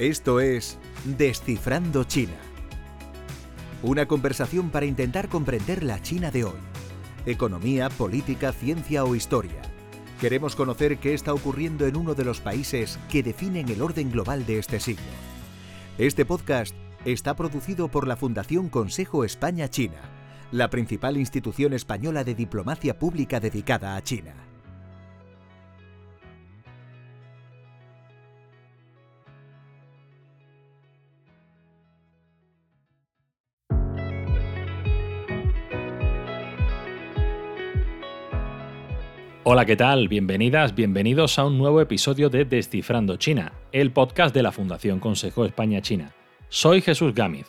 Esto es Descifrando China. Una conversación para intentar comprender la China de hoy. Economía, política, ciencia o historia. Queremos conocer qué está ocurriendo en uno de los países que definen el orden global de este siglo. Este podcast está producido por la Fundación Consejo España-China, la principal institución española de diplomacia pública dedicada a China. Hola, ¿qué tal? Bienvenidas, bienvenidos a un nuevo episodio de Descifrando China, el podcast de la Fundación Consejo España-China. Soy Jesús Gámez.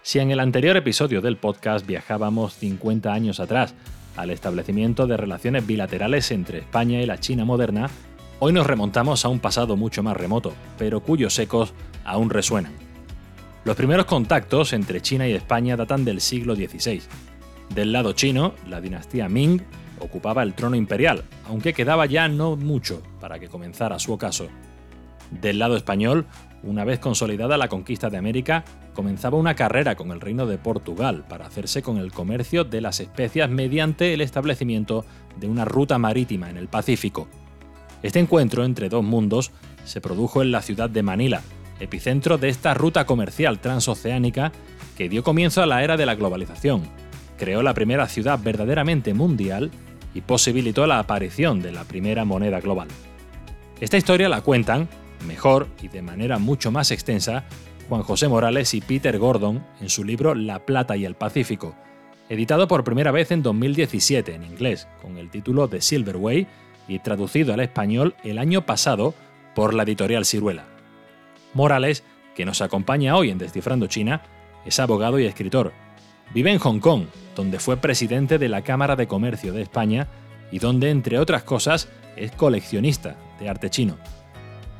Si en el anterior episodio del podcast viajábamos 50 años atrás al establecimiento de relaciones bilaterales entre España y la China moderna, hoy nos remontamos a un pasado mucho más remoto, pero cuyos ecos aún resuenan. Los primeros contactos entre China y España datan del siglo XVI. Del lado chino, la dinastía Ming ocupaba el trono imperial, aunque quedaba ya no mucho para que comenzara su ocaso. Del lado español, una vez consolidada la conquista de América, comenzaba una carrera con el reino de Portugal para hacerse con el comercio de las especias mediante el establecimiento de una ruta marítima en el Pacífico. Este encuentro entre dos mundos se produjo en la ciudad de Manila, epicentro de esta ruta comercial transoceánica que dio comienzo a la era de la globalización, creó la primera ciudad verdaderamente mundial y posibilitó la aparición de la primera moneda global. Esta historia la cuentan, mejor y de manera mucho más extensa, Juan José Morales y Peter Gordon en su libro La Plata y el Pacífico, editado por primera vez en 2017 en inglés, con el título The Silver Way y traducido al español el año pasado por la editorial Ciruela. Morales, que nos acompaña hoy en Descifrando China, es abogado y escritor, Vive en Hong Kong, donde fue presidente de la Cámara de Comercio de España y donde, entre otras cosas, es coleccionista de arte chino.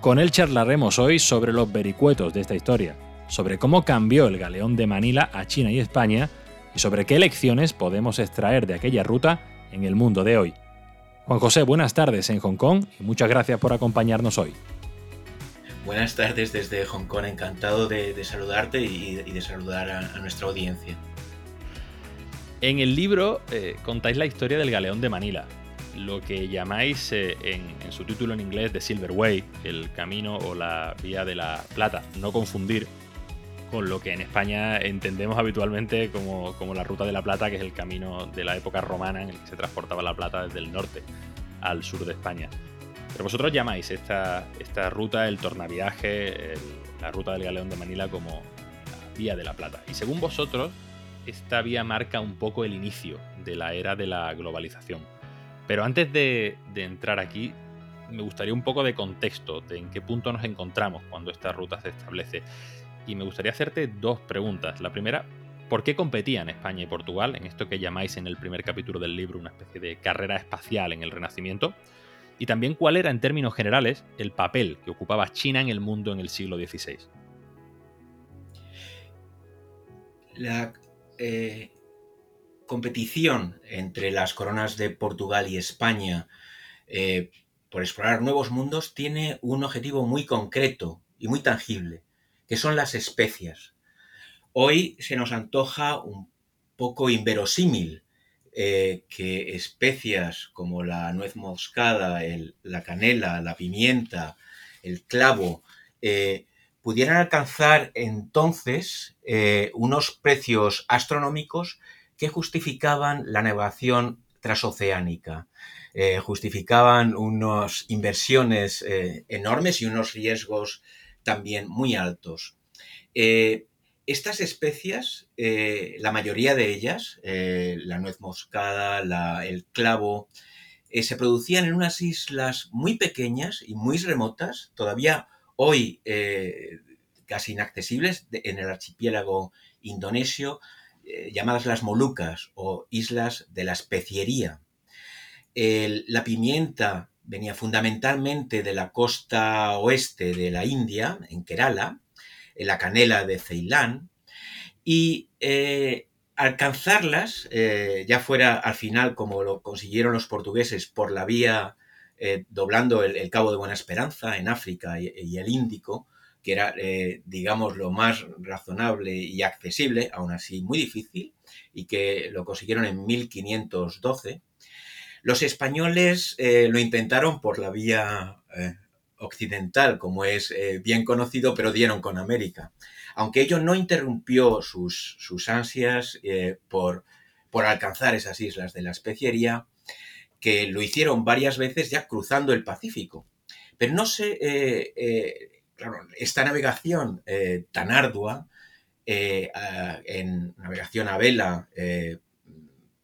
Con él charlaremos hoy sobre los vericuetos de esta historia, sobre cómo cambió el galeón de Manila a China y España y sobre qué lecciones podemos extraer de aquella ruta en el mundo de hoy. Juan José, buenas tardes en Hong Kong y muchas gracias por acompañarnos hoy. Buenas tardes desde Hong Kong, encantado de, saludarte y, de saludar a nuestra audiencia. En el libro eh, contáis la historia del galeón de Manila, lo que llamáis eh, en, su título en inglés The Silver Way, el camino o la vía de la plata, no confundir con lo que en España entendemos habitualmente como, la ruta de la plata, que es el camino de la época romana en el que se transportaba la plata desde el norte al sur de España. Pero vosotros llamáis esta, esta ruta, el tornaviaje, la ruta del galeón de Manila como la vía de la plata. Y según vosotros, esta vía marca un poco el inicio de la era de la globalización. Pero antes de, entrar aquí, me gustaría un poco de contexto de en qué punto nos encontramos cuando esta ruta se establece. Y me gustaría hacerte dos preguntas. La primera, ¿por qué competían España y Portugal en esto que llamáis en el primer capítulo del libro una especie de carrera espacial en el Renacimiento? Y también cuál era en términos generales el papel que ocupaba China en el mundo en el siglo XVI. La eh, competición entre las coronas de Portugal y España eh, por explorar nuevos mundos tiene un objetivo muy concreto y muy tangible, que son las especias. Hoy se nos antoja un poco inverosímil eh, que especias como la nuez moscada, la canela, la pimienta, el clavo, pudieran alcanzar entonces eh, unos precios astronómicos que justificaban la navegación transoceánica, eh, justificaban unas inversiones eh, enormes y unos riesgos también muy altos. estas especias, la mayoría de ellas, la nuez moscada, el clavo, se producían en unas islas muy pequeñas y muy remotas, todavía hoy eh, casi inaccesibles en el archipiélago indonesio, eh, llamadas las Molucas o islas de la especiería. la pimienta venía fundamentalmente de la costa oeste de la India, en Kerala, en la canela de Ceilán, y eh, alcanzarlas, ya fuera al final como lo consiguieron los portugueses por la vía eh, doblando el, Cabo de Buena Esperanza en África y, el Índico, que era, eh, digamos, lo más razonable y accesible, aún así muy difícil, y que lo consiguieron en 1512. Los españoles eh, lo intentaron por la vía occidental, como es bien conocido, pero dieron con América. Aunque ello no interrumpió sus, sus ansias por, por alcanzar esas islas de la especiería, que lo hicieron varias veces ya cruzando el Pacífico. Pero no sé, eh, eh, claro, esta navegación eh, tan ardua, en navegación a vela,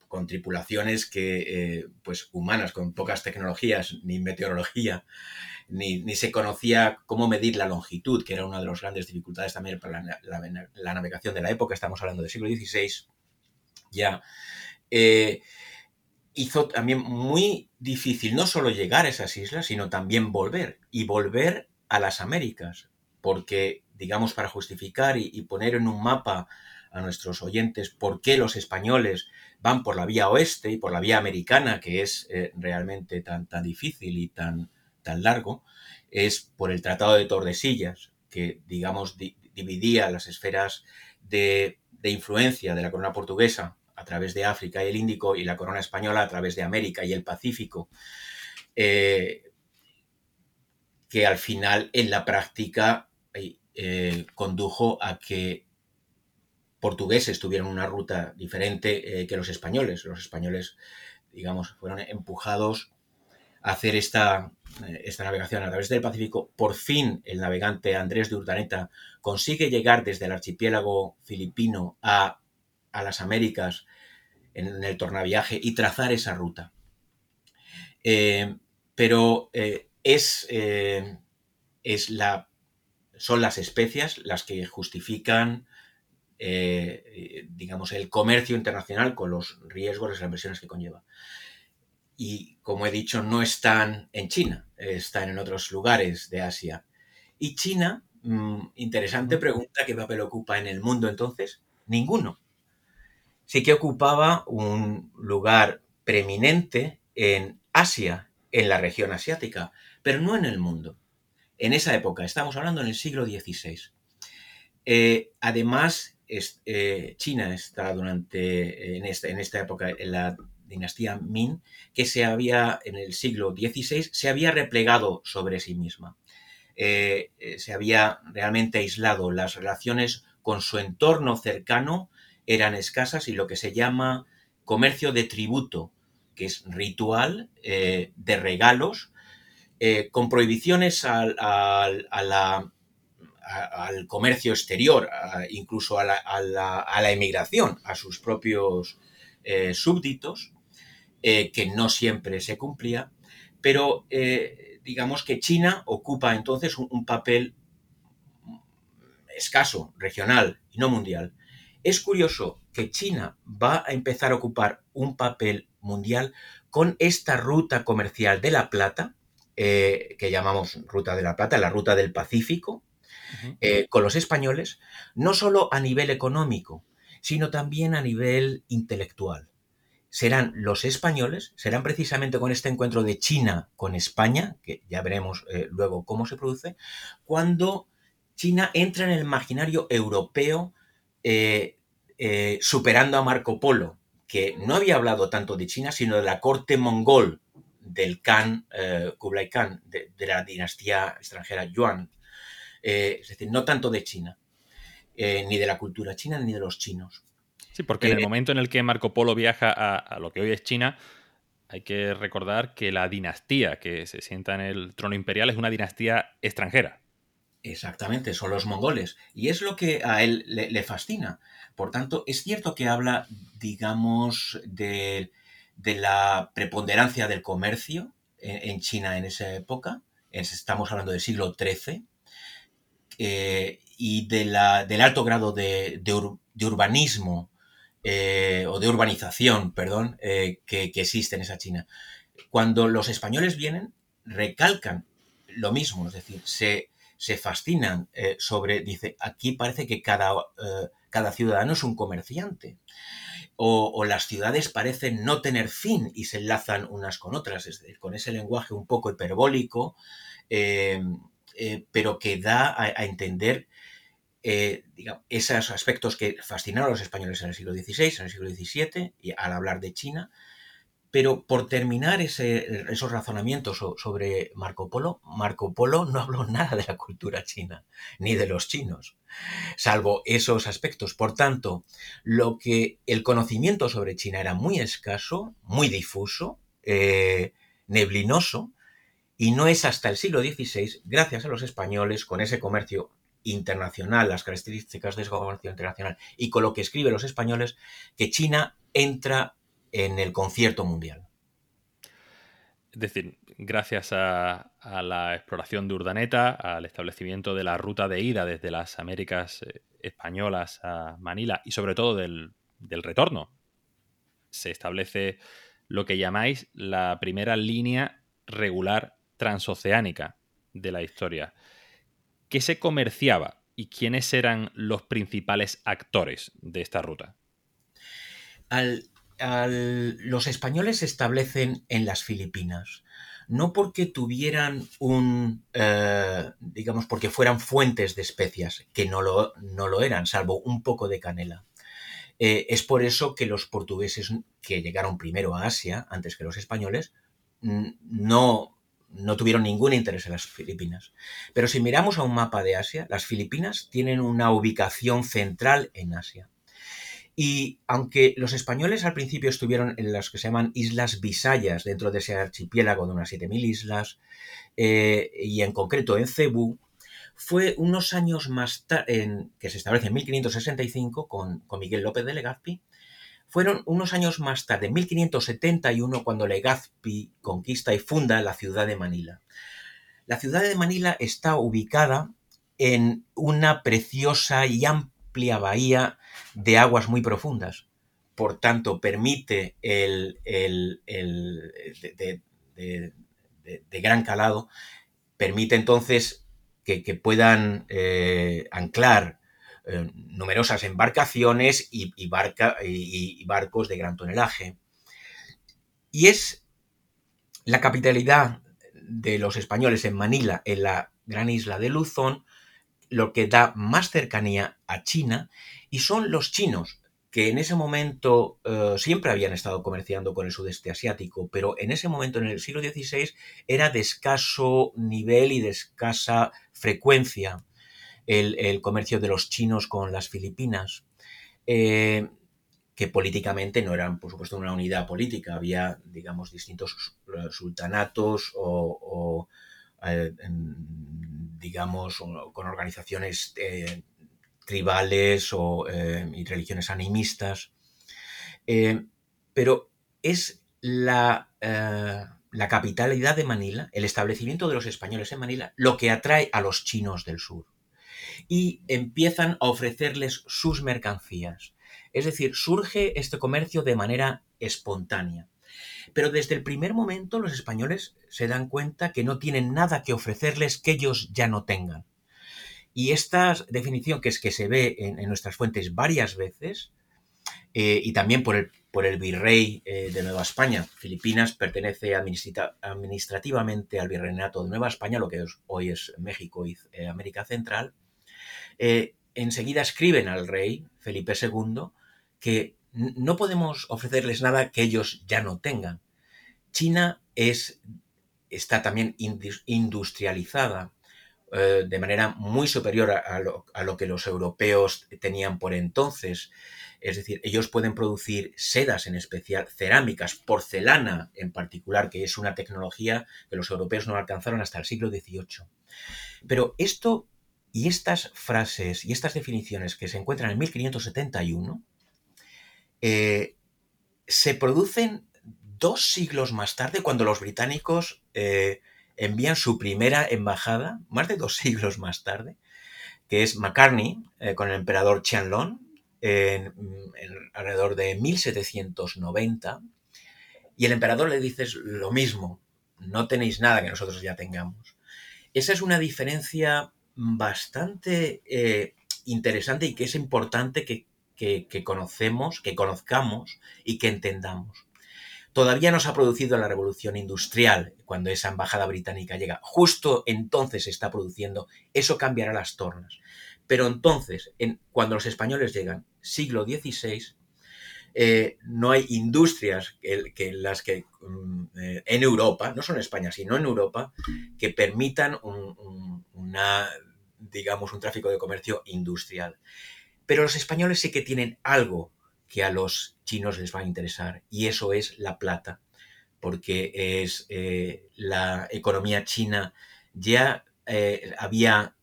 con tripulaciones que, pues, humanas, con pocas tecnologías, ni meteorología, ni, se conocía cómo medir la longitud, que era una de las grandes dificultades también para la, navegación de la época, estamos hablando del siglo XVI, ya hizo también muy difícil no solo llegar a esas islas, sino también volver y volver a las Américas, porque, digamos, para justificar y, poner en un mapa a nuestros oyentes por qué los españoles van por la vía oeste y por la vía americana, que es eh, realmente tan, tan difícil y tan, tan largo, es por el Tratado de Tordesillas, que, digamos, dividía las esferas de, de influencia de la corona portuguesa a través de África y el Índico y la corona española a través de América y el Pacífico, eh, que al final en la práctica eh, condujo a que portugueses tuvieran una ruta diferente eh, que los españoles. Los españoles, digamos, fueron empujados a hacer esta, esta navegación a través del Pacífico. Por fin el navegante Andrés de Urdaneta consigue llegar desde el archipiélago filipino a a las Américas en el tornaviaje y trazar esa ruta. Eh, pero eh, es, eh, es, la, son las especias las que justifican, digamos, el comercio internacional con los riesgos, las inversiones que conlleva. Y como he dicho, no están en China, están en otros lugares de Asia. Y China, mm, interesante pregunta, ¿qué papel ocupa en el mundo entonces? Ninguno sí que ocupaba un lugar preeminente en Asia, en la región asiática, pero no en el mundo. En esa época, estamos hablando en el siglo XVI. Eh, además, eh, China está durante, en esta, época, en la dinastía Min, que se había, en el siglo XVI, se había replegado sobre sí misma. Eh, se había realmente aislado las relaciones con su entorno cercano eran escasas y lo que se llama comercio de tributo, que es ritual eh, de regalos, eh, con prohibiciones al, al, comercio exterior, incluso a la, emigración, a sus propios eh, súbditos, que no siempre se cumplía, pero digamos que China ocupa entonces un papel escaso, regional y no mundial, es curioso que China va a empezar a ocupar un papel mundial con esta ruta comercial de la plata, eh, que llamamos ruta de la plata, la ruta del Pacífico, eh, con los españoles, no solo a nivel económico, sino también a nivel intelectual. Serán los españoles, serán precisamente con este encuentro de China con España, que ya veremos eh, luego cómo se produce, cuando China entra en el imaginario europeo eh, superando a Marco Polo, que no había hablado tanto de China, sino de la corte mongol del Khan, eh, Kublai Khan, de, la dinastía extranjera Yuan. Eh, es decir, no tanto de China, ni de la cultura china, ni de los chinos. Sí, porque en el momento en el que Marco Polo viaja a, lo que hoy es China, hay que recordar que la dinastía que se sienta en el trono imperial es una dinastía extranjera. Exactamente, son los mongoles. Y es lo que a él le fascina. Por tanto, es cierto que habla, digamos, de, la preponderancia del comercio en, China en esa época, estamos hablando del siglo XIII, eh, y de la, del alto grado de, urbanismo eh, o de urbanización, perdón, eh, que, existe en esa China. Cuando los españoles vienen, recalcan lo mismo, es decir, se, se fascinan sobre, dice, aquí parece que cada cada ciudadano es un comerciante. O, las ciudades parecen no tener fin y se enlazan unas con otras, es decir, con ese lenguaje un poco hiperbólico, eh, pero que da a, entender esos aspectos que fascinaron a los españoles en el siglo XVI, en el siglo XVII, y al hablar de China, pero por terminar esos razonamientos sobre Marco Polo, Marco Polo no habló nada de la cultura china, ni de los chinos, salvo esos aspectos. Por tanto, lo que el conocimiento sobre China era muy escaso, muy difuso, eh, neblinoso, y no es hasta el siglo XVI, gracias a los españoles, con ese comercio internacional, las características de ese comercio internacional y con lo que escriben los españoles, que China entra en el concierto mundial. Es decir, gracias a, la exploración de Urdaneta, al establecimiento de la ruta de ida desde las Américas eh, españolas a Manila y sobre todo del, del retorno, se establece lo que llamáis la primera línea regular transoceánica de la historia. ¿Qué se comerciaba y quiénes eran los principales actores de esta ruta? Al los españoles se establecen en las Filipinas, no porque tuvieran un, eh, digamos, porque fueran fuentes de especias, que no lo, no lo eran, salvo un poco de canela. Eh, es por eso que los portugueses que llegaron primero a Asia, antes que los españoles, no, no tuvieron ningún interés en las Filipinas. Pero si miramos a un mapa de Asia, las Filipinas tienen una ubicación central en Asia. Y aunque los españoles al principio estuvieron en las que se llaman Islas Visayas, dentro de ese archipiélago de unas 7.000 islas, eh, y en concreto en Cebú, fue unos años más tarde, que se establece en 1565 con, con, Miguel López de Legazpi, fueron unos años más tarde, en 1571, cuando Legazpi conquista y funda la ciudad de Manila. La ciudad de Manila está ubicada en una preciosa y amplia bahía de aguas muy profundas. Por tanto, permite el, de, gran calado, permite entonces que, puedan eh, anclar eh, numerosas embarcaciones y, y, barcos de gran tonelaje. Y es la capitalidad de los españoles en Manila, en la gran isla de Luzón, lo que da más cercanía a China y son los chinos, que en ese momento eh, siempre habían estado comerciando con el sudeste asiático, pero en ese momento, en el siglo XVI, era de escaso nivel y de escasa frecuencia el, comercio de los chinos con las Filipinas, eh, que políticamente no eran, por supuesto, una unidad política, había, digamos, distintos sultanatos o, eh, digamos, con organizaciones eh, tribales o, eh, y religiones animistas. pero es la, la capitalidad de Manila, el establecimiento de los españoles en Manila, lo que atrae a los chinos del sur. Y empiezan a ofrecerles sus mercancías. Es decir, surge este comercio de manera espontánea. Pero desde el primer momento los españoles se dan cuenta que no tienen nada que ofrecerles que ellos ya no tengan. Y esta definición, que es que se ve en, nuestras fuentes varias veces, eh, y también por el, por el virrey eh, de Nueva España, Filipinas pertenece administrativamente al virreinato de Nueva España, lo que hoy es México y eh, América Central, enseguida escriben al rey Felipe II que no podemos ofrecerles nada que ellos ya no tengan. China es, está también industrializada eh, de manera muy superior a lo, que los europeos tenían por entonces. Es decir, ellos pueden producir sedas en especial, cerámicas, porcelana en particular, que es una tecnología que los europeos no alcanzaron hasta el siglo XVIII. Pero esto y estas frases y estas definiciones que se encuentran en 1571 eh, se producen dos siglos más tarde cuando los británicos eh, envían su primera embajada, más de dos siglos más tarde, que es Macartney eh, con el emperador Qianlong en, alrededor de 1790 y el emperador le dice lo mismo, no tenéis nada que nosotros ya tengamos. Esa es una diferencia bastante interesante y que es importante que, que, conocemos, que conozcamos y que entendamos. todavía no se ha producido la revolución industrial cuando esa embajada británica llega. Justo entonces se está produciendo, eso cambiará las tornas. Pero entonces, en, cuando los españoles llegan, siglo XVI, eh, no hay industrias que, las que mm, eh, en Europa, no solo en España, sino en Europa, que permitan una, digamos, un tráfico de comercio industrial. Pero los españoles sí que tienen algo que a los chinos les va a interesar y eso es la plata, porque es eh, la economía china ya había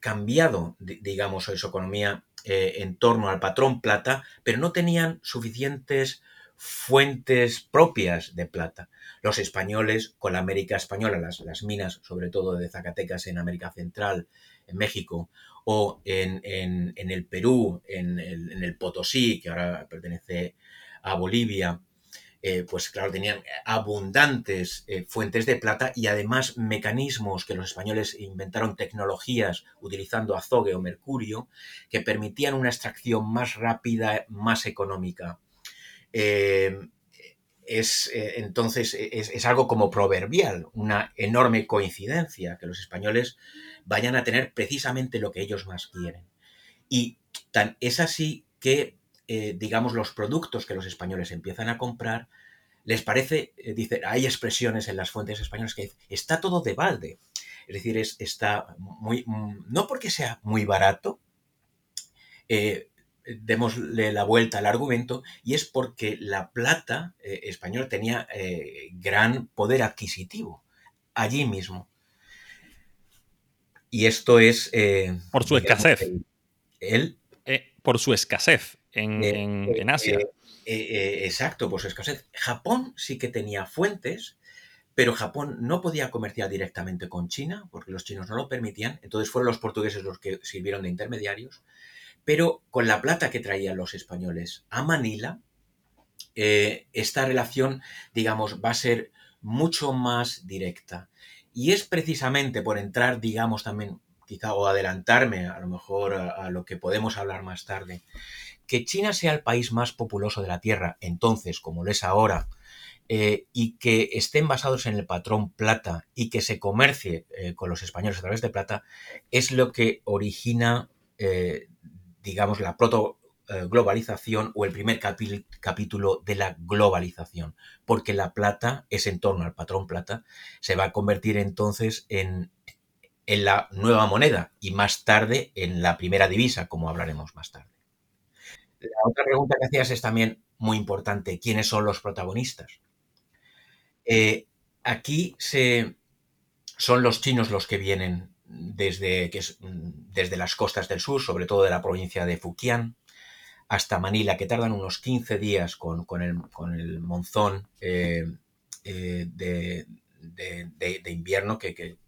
cambiado, digamos, su economía eh, en torno al patrón plata, pero no tenían suficientes fuentes propias de plata. Los españoles, con la América española, las, las minas, sobre todo de Zacatecas en América Central, en México, o en, el Perú, en el, en el Potosí, que ahora pertenece a Bolivia, eh, pues claro, tenían abundantes eh, fuentes de plata y además mecanismos que los españoles inventaron, tecnologías utilizando azogue o mercurio, que permitían una extracción más rápida, más económica. Eh, es, entonces es, es, algo como proverbial, una enorme coincidencia que los españoles vayan a tener precisamente lo que ellos más quieren. Y es así que eh, digamos, los productos que los españoles empiezan a comprar, les parece, eh, hay expresiones en las fuentes españolas que está todo de balde. Es decir, es, está muy, mm, no porque sea muy barato, eh, démosle la vuelta al argumento, y es porque la plata española tenía gran poder adquisitivo allí mismo. Y esto es... por su escasez. él por su escasez. Eh, en, Asia. Eh, eh, exacto, pues escasez. Japón sí que tenía fuentes, pero Japón no podía comerciar directamente con China, porque los chinos no lo permitían, entonces fueron los portugueses los que sirvieron de intermediarios, pero con la plata que traían los españoles a Manila, esta relación, digamos, va a ser mucho más directa. Y es precisamente por entrar, digamos, también, quizá, o adelantarme a lo mejor a lo que podemos hablar más tarde, que China sea el país más populoso de la Tierra, entonces, como lo es ahora, eh, y que estén basados en el patrón plata y que se comercie eh, con los españoles a través de plata, es lo que origina, eh, digamos, la proto-globalización o el primer capítulo de la globalización, porque la plata es en torno al patrón plata, se va a convertir entonces en, en la nueva moneda y más tarde en la primera divisa, como hablaremos más tarde. La otra pregunta que hacías es también muy importante. ¿Quiénes son los protagonistas? Eh, aquí se, son los chinos los que vienen desde, que desde las costas del sur, sobre todo de la provincia de Fujian, hasta Manila, que tardan unos 15 días con, el, monzón eh, eh, de, invierno que,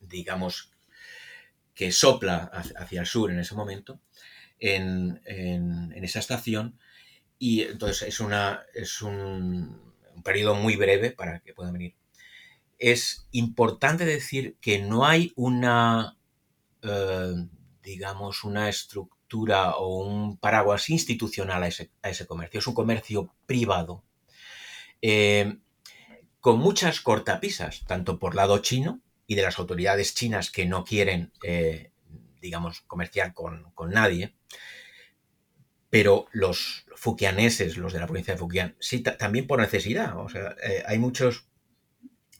digamos, que sopla hacia el sur en ese momento en, esa estación y entonces es, una, es un, periodo muy breve para que puedan venir. Es importante decir que no hay una, eh, digamos, una estructura o un paraguas institucional a ese, comercio. Es un comercio privado. Eh, con muchas cortapisas, tanto por lado chino y de las autoridades chinas que no quieren eh, digamos, comerciar con, nadie. Pero los fukianeses, los de la provincia de Fukian, sí, también por necesidad. O sea, hay muchos,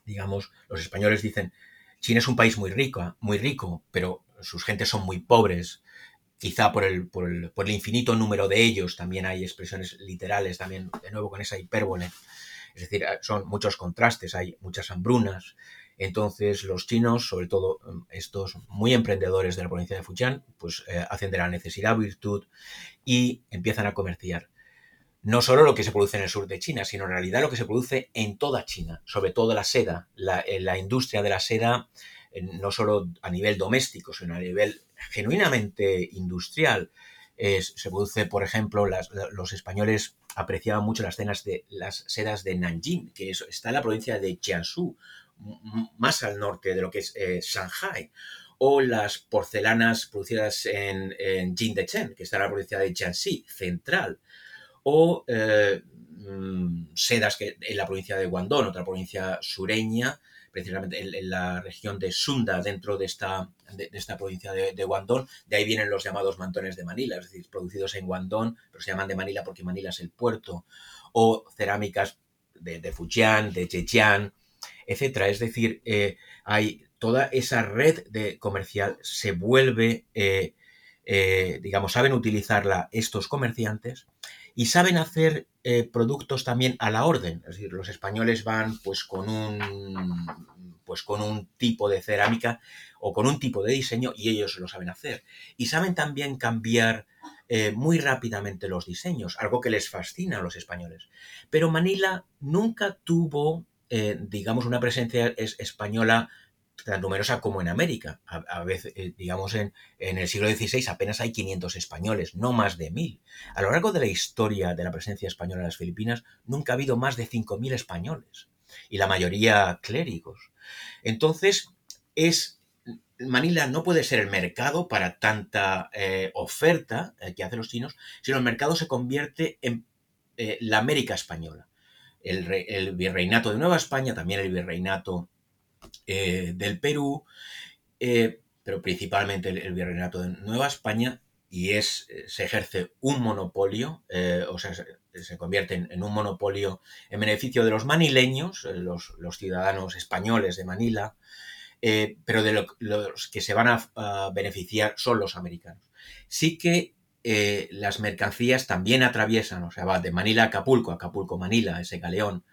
digamos, los españoles dicen, China es un país muy rico, muy rico, pero sus gentes son muy pobres. Quizá por el, por el, por el infinito número de ellos también hay expresiones literales, también de nuevo con esa hipérbole. Es decir, son muchos contrastes, hay muchas hambrunas, entonces los chinos, sobre todo mm, estos muy emprendedores de la provincia de Fujian, pues eh, hacen de la necesidad virtud y empiezan a comerciar. No solo lo que se produce en el sur de China, sino en realidad lo que se produce en toda China, sobre todo la seda, la, eh, industria de la seda, no solo a nivel doméstico, sino a nivel genuinamente industrial. se produce, por ejemplo, los españoles apreciaban mucho las cenas de las sedas de Nanjing, que está en la provincia de Jiangsu, más al norte de lo que es eh, Shanghai, o las porcelanas producidas en, en Jingdezhen, que está en la provincia de Jiangxi, central, o mm, sedas que en la provincia de Guandón, otra provincia sureña, precisamente en, la región de Sunda, dentro de esta, de, esta provincia de, Guandón. De ahí vienen los llamados mantones de Manila, es decir, producidos en Guandón, pero se llaman de Manila porque Manila es el puerto. O cerámicas de, de Fujian, de Zhejiang, etcétera. Es decir, eh, hay toda esa red de comercial se vuelve, eh, eh, digamos, saben utilizarla estos comerciantes y saben hacer eh, productos también a la orden. Es decir, los españoles van pues con un pues con un tipo de cerámica o con un tipo de diseño y ellos lo saben hacer. Y saben también cambiar eh, muy rápidamente los diseños, algo que les fascina a los españoles. Pero Manila nunca tuvo, eh, digamos, una presencia española tan numerosa como en América. A, veces, eh, digamos, en, en, el siglo XVI apenas hay 500 españoles, no más de 1000. A lo largo de la historia de la presencia española en las Filipinas, nunca ha habido más de 5000 españoles, y la mayoría clérigos. Entonces, es. Manila no puede ser el mercado para tanta eh, oferta eh, que hacen los chinos, sino el mercado se convierte en la América española. El, el virreinato de Nueva España, también el virreinato eh, del Perú, eh, pero principalmente el, virreinato de Nueva España, y es, eh, se ejerce un monopolio, o sea, se, convierte en, un monopolio en beneficio de los manileños, los, ciudadanos españoles de Manila, pero de los que se van a, beneficiar son los americanos. Sí que las mercancías también atraviesan, o sea, va de Manila a Acapulco, Acapulco, Manila, ese galeón,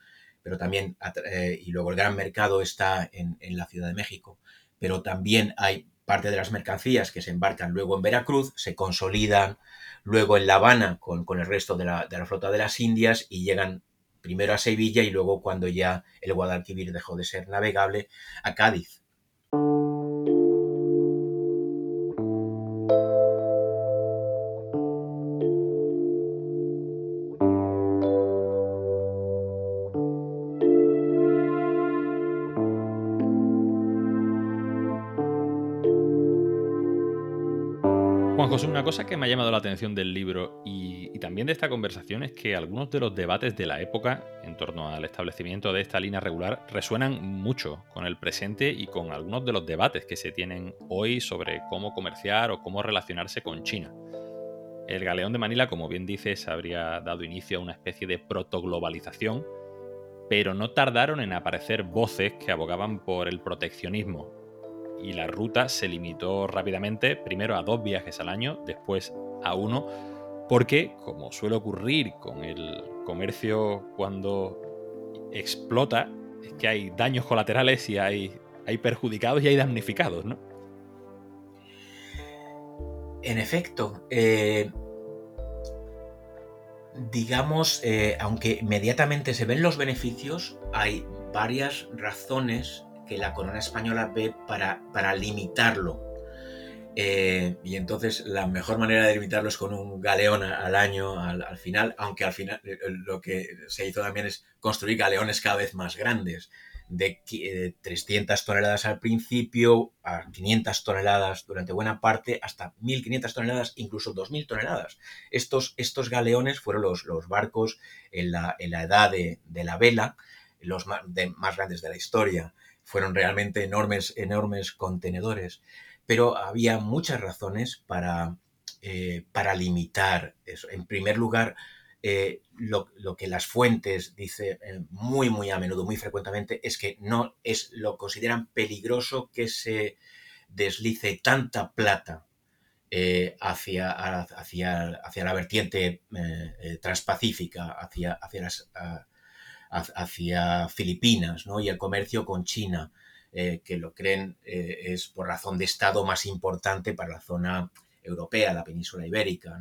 pero también, eh, y luego el gran mercado está en, la Ciudad de México, pero también hay parte de las mercancías que se embarcan luego en Veracruz, se consolidan luego en La Habana con, el resto de la, de la, flota de las Indias y llegan primero a Sevilla y luego cuando ya el Guadalquivir dejó de ser navegable a Cádiz. Cosa que me ha llamado la atención del libro y, también de esta conversación es que algunos de los debates de la época en torno al establecimiento de esta línea regular resuenan mucho con el presente y con algunos de los debates que se tienen hoy sobre cómo comerciar o cómo relacionarse con China. El galeón de Manila, como bien dices, habría dado inicio a una especie de protoglobalización, pero no tardaron en aparecer voces que abogaban por el proteccionismo y la ruta se limitó rápidamente, primero a dos viajes al año, después a uno, porque, como suele ocurrir con el comercio cuando explota, es que hay daños colaterales y hay, hay perjudicados y hay damnificados, ¿no? En efecto, eh, digamos, eh, aunque inmediatamente se ven los beneficios, hay varias razones que la corona española ve para, para limitarlo. Eh, y entonces la mejor manera de limitarlo es con un galeón al año, al, final, aunque al final eh, lo que se hizo también es construir galeones cada vez más grandes, de 300 eh, toneladas al principio a 500 toneladas durante buena parte, hasta 1500 toneladas, incluso 2000 toneladas. Estos, estos galeones fueron los, los barcos en la, en la edad de, de, la vela, los más, más grandes de la historia fueron realmente enormes, enormes contenedores. Pero había muchas razones para, eh, para limitar eso. En primer lugar, eh, lo, que las fuentes dicen eh, muy, muy a menudo, muy frecuentemente, es que no es, lo consideran peligroso que se deslice tanta plata hacia, hacia, hacia, la vertiente transpacífica, hacia, hacia las, hacia Filipinas ¿no? y el comercio con China, eh, que lo creen eh, es por razón de Estado más importante para la zona europea, la península ibérica.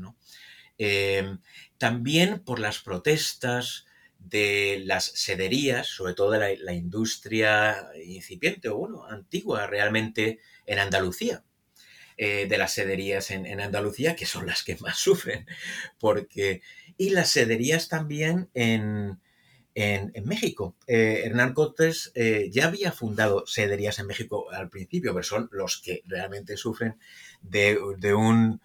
Eh, también por las protestas de las sederías, sobre todo de la, industria incipiente o bueno, antigua realmente en Andalucía, de las sederías en, en, Andalucía, que son las que más sufren, porque... Y las sederías también en, en, México. Eh, Hernán Cortés eh, ya había fundado sederías en México al principio, pero son los que realmente sufren de, un,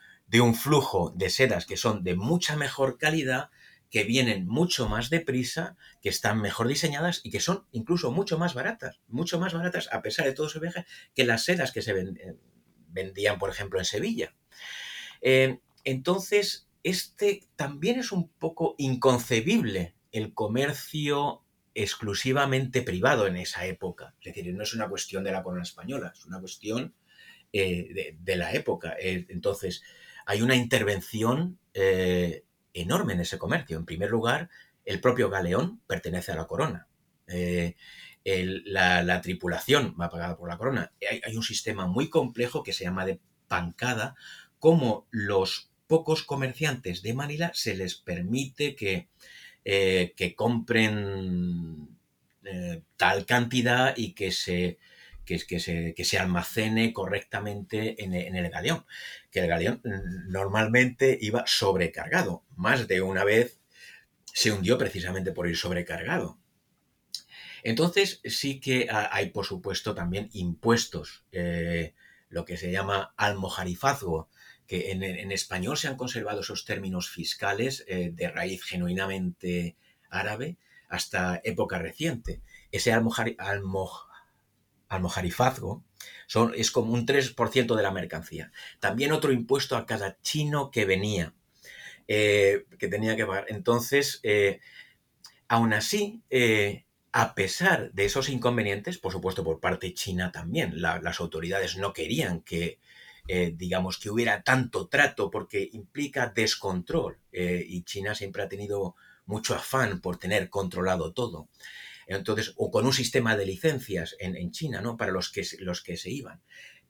flujo de sedas que son de mucha mejor calidad que vienen mucho más deprisa, que están mejor diseñadas y que son incluso mucho más baratas, mucho más baratas a pesar de todo ese viaje que las sedas que se eh, vendían, por ejemplo, en Sevilla. Entonces, este también es un poco inconcebible el comercio exclusivamente privado en esa época. Es decir, no es una cuestión de la corona española, es una cuestión eh, de, la época. entonces, hay una intervención enorme en ese comercio. En primer lugar, el propio galeón pertenece a la corona. Eh, la, tripulación va pagada por la corona. Hay, un sistema muy complejo que se llama de pancada, como los pocos comerciantes de Manila se les permite que, eh, que compren eh, tal cantidad y que se que, se, que se almacene correctamente en, el galeón. Que el galeón normalmente iba sobrecargado. Más de una vez se hundió precisamente por ir sobrecargado. Entonces sí que hay, por supuesto, también impuestos, eh, lo que se llama almojarifazgo, que en, español se han conservado esos términos fiscales eh, de raíz genuinamente árabe hasta época reciente. Ese almojar, es como un 3% de la mercancía. También otro impuesto a cada chino que venía, eh, que tenía que pagar. Entonces, eh, aún así, a pesar de esos inconvenientes, por supuesto por parte china también, las autoridades no querían que, digamos, que hubiera tanto trato porque implica descontrol y China siempre ha tenido mucho afán por tener controlado todo. Entonces, o con un sistema de licencias en, China, ¿no? Para los que, los que se iban.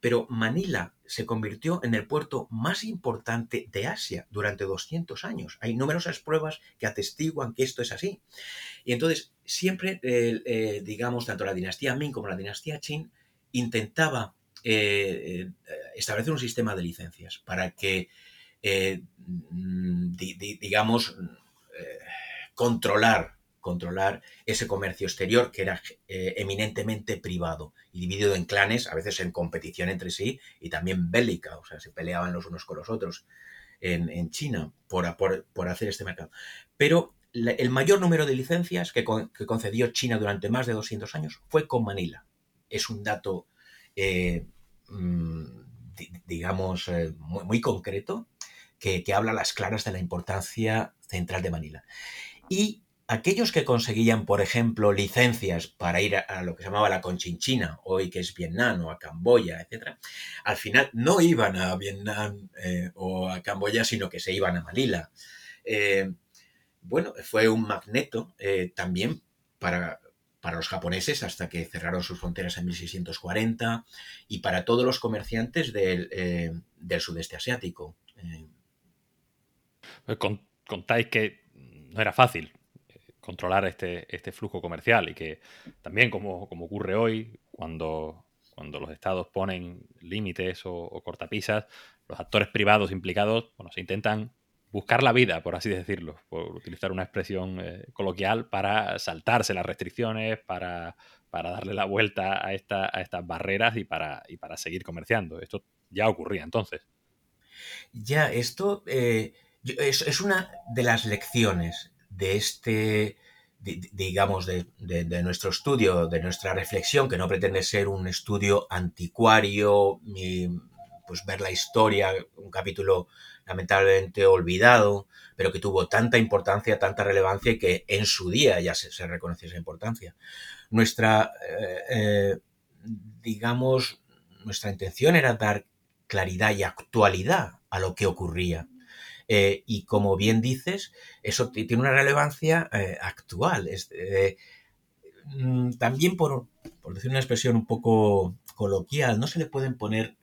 Pero Manila se convirtió en el puerto más importante de Asia durante 200 años. Hay numerosas pruebas que atestiguan que esto es así. Y entonces, siempre, eh, digamos, tanto la dinastía Ming como la dinastía Qin intentaba eh, eh, establecer un sistema de licencias para que, digamos, controlar controlar ese comercio exterior que era eh, eminentemente privado y dividido en clanes, a veces en competición entre sí y también bélica, o sea, se peleaban los unos con los otros en, China por, por, hacer este mercado. Pero el mayor número de licencias que, concedió China durante más de 200 años fue con Manila. Es un dato, eh, mm, digamos, eh, muy, concreto que, que habla a las claras de la importancia central de Manila. Y aquellos que conseguían, por ejemplo, licencias para ir a, lo que se llamaba la Conchinchina, hoy que es Vietnam o a Camboya, etc., al final no iban a Vietnam eh, o a Camboya, sino que se iban a Manila. Eh, bueno, fue un magneto también para, para los japoneses hasta que cerraron sus fronteras en 1640 y para todos los comerciantes del, sudeste asiático. Contáis que no era fácil controlar este, este flujo comercial y que también como, como ocurre hoy, cuando, cuando los estados ponen límites o, cortapisas, los actores privados implicados bueno, se intentan buscar la vida, por así decirlo, por utilizar una expresión eh, coloquial, para saltarse las restricciones, para, para darle la vuelta a, esta, a estas barreras y para, y para seguir comerciando. Esto ya ocurría entonces. Ya, esto eh, es, una de las lecciones de este, digamos, de, nuestro estudio, de nuestra reflexión, que no pretende ser un estudio anticuario, ni pues ver la historia, un capítulo lamentablemente olvidado, pero que tuvo tanta importancia, tanta relevancia y que en su día ya se, se reconoció esa importancia. Nuestra, eh, eh, digamos, nuestra intención era dar claridad y actualidad a lo que ocurría eh, y como bien dices, eso tiene una relevancia actual. Mm, también por, por, decir una expresión un poco coloquial, no se le pueden poner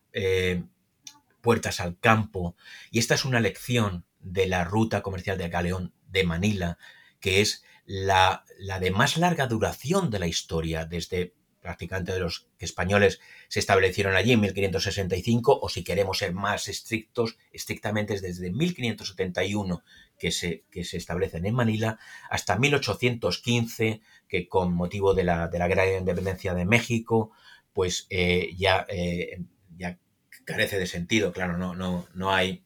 puertas al campo. Y esta es una lección de la ruta comercial de Galeón de Manila, que es la, la de más larga duración de la historia, desde prácticamente de los españoles se establecieron allí en 1565, o si queremos ser más estrictos, estrictamente desde 1571 que se, que se establecen en Manila, hasta 1815, que con motivo de la, de la de Independencia de México, pues eh, ya, eh, ya carece de sentido, claro, no, no, no hay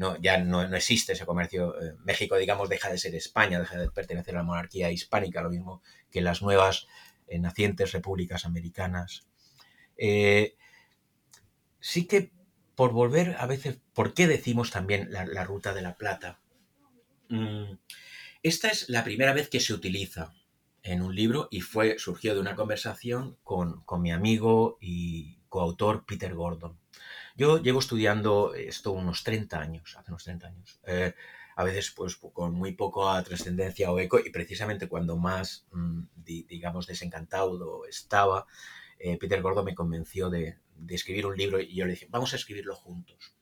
no, ya no, existe ese comercio. Eh, México, digamos, deja de ser España, deja de pertenecer a la monarquía hispánica, lo mismo que las nuevas eh, nacientes repúblicas americanas. Eh, sí que por volver a veces, ¿por qué decimos también la, ruta de la plata? Mm, esta es la primera vez que se utiliza en un libro y fue surgió de una conversación con, con mi amigo y coautor Peter Gordon. Yo llevo estudiando esto unos 30 años, hace unos 30 años. Eh, a veces pues con muy poca trascendencia o eco y precisamente cuando más, mm, digamos, desencantado estaba, eh, Peter Gordo me convenció de, escribir un libro y yo le dije, vamos a escribirlo juntos.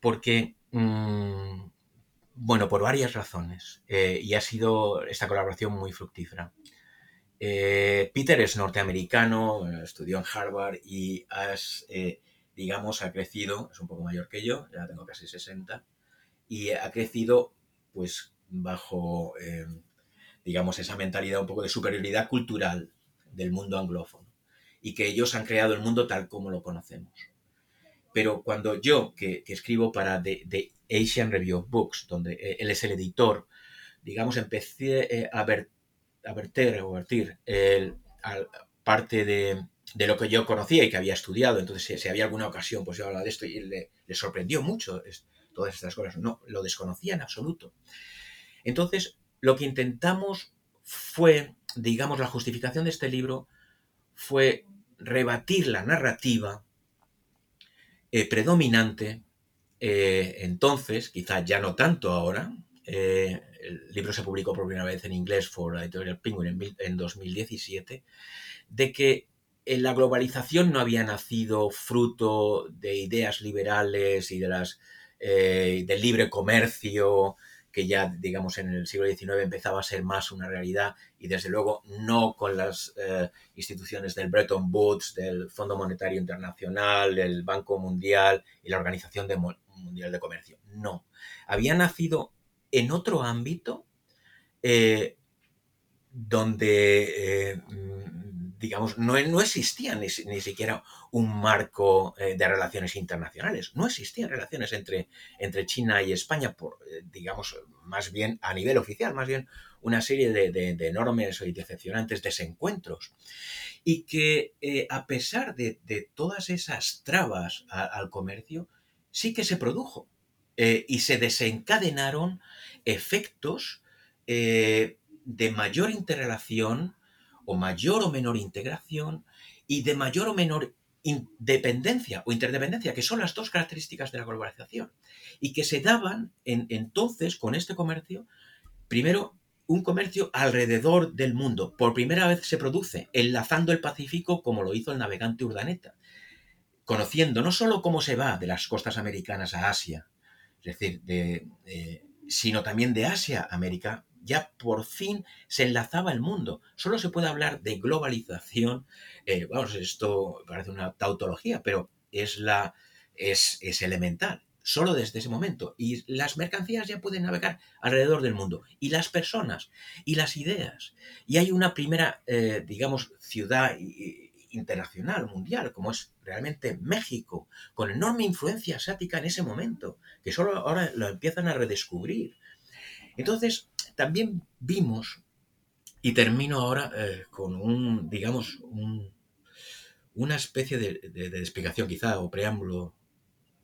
Porque, mm, bueno, por varias razones, eh, y ha sido esta colaboración muy fructífera. Peter es norteamericano, estudió en Harvard y has, digamos, ha crecido, es un poco mayor que yo, ya tengo casi 60, y ha crecido pues bajo, em, digamos, esa mentalidad un poco de superioridad cultural del mundo anglófono y que ellos han creado el mundo tal como lo conocemos. Pero cuando yo, que, escribo para The, Asian Review of Books, donde eh, él es el editor, digamos, empecé eh, a, ver, a verter o vertir el, parte de, de lo que yo conocía y que había estudiado. Entonces, si, había alguna ocasión, pues yo hablaba de esto y le, sorprendió mucho todas estas cosas. No, lo desconocía en absoluto. Entonces, lo que intentamos fue, digamos, la justificación de este libro fue rebatir la narrativa eh, predominante eh, entonces, quizás ya no tanto ahora, eh, el libro se publicó por primera vez en inglés por la editorial Penguin en, en 2017, de que la globalización no había nacido fruto de ideas liberales y de las eh, del libre comercio que ya digamos en el siglo XIX empezaba a ser más una realidad y desde luego no con las eh, instituciones del Bretton Woods, del Fondo Monetario Internacional, del Banco Mundial y la Organización Mundial de Comercio. No, había nacido en otro ámbito eh, donde digamos, no, no existía ni, siquiera un marco eh, de relaciones internacionales. No existían relaciones entre, entre China y España, por, eh, digamos, más bien a nivel oficial, más bien una serie de, enormes y decepcionantes desencuentros. Y que eh, a pesar de, todas esas trabas al comercio, sí que se produjo. y se desencadenaron efectos de mayor interrelación o mayor o menor integración y de mayor o menor independencia o interdependencia, que son las dos características de la globalización, y que se daban en, entonces con este comercio, primero un comercio alrededor del mundo. Por primera vez se produce enlazando el Pacífico como lo hizo el navegante Urdaneta, conociendo no solo cómo se va de las costas americanas a Asia, es decir, de, sino también de Asia a América, ya por fin se enlazaba el mundo. Solo se puede hablar de globalización. Eh, vamos, esto parece una tautología, pero es, la, es, elemental. Solo desde ese momento. Y las mercancías ya pueden navegar alrededor del mundo. Y las personas. Y las ideas. Y hay una primera, eh, digamos, ciudad internacional, mundial, como es realmente México, con enorme influencia asiática en ese momento, que solo ahora lo empiezan a redescubrir. Entonces, también vimos, y termino ahora eh, con un, digamos, una especie de, explicación quizá o preámbulo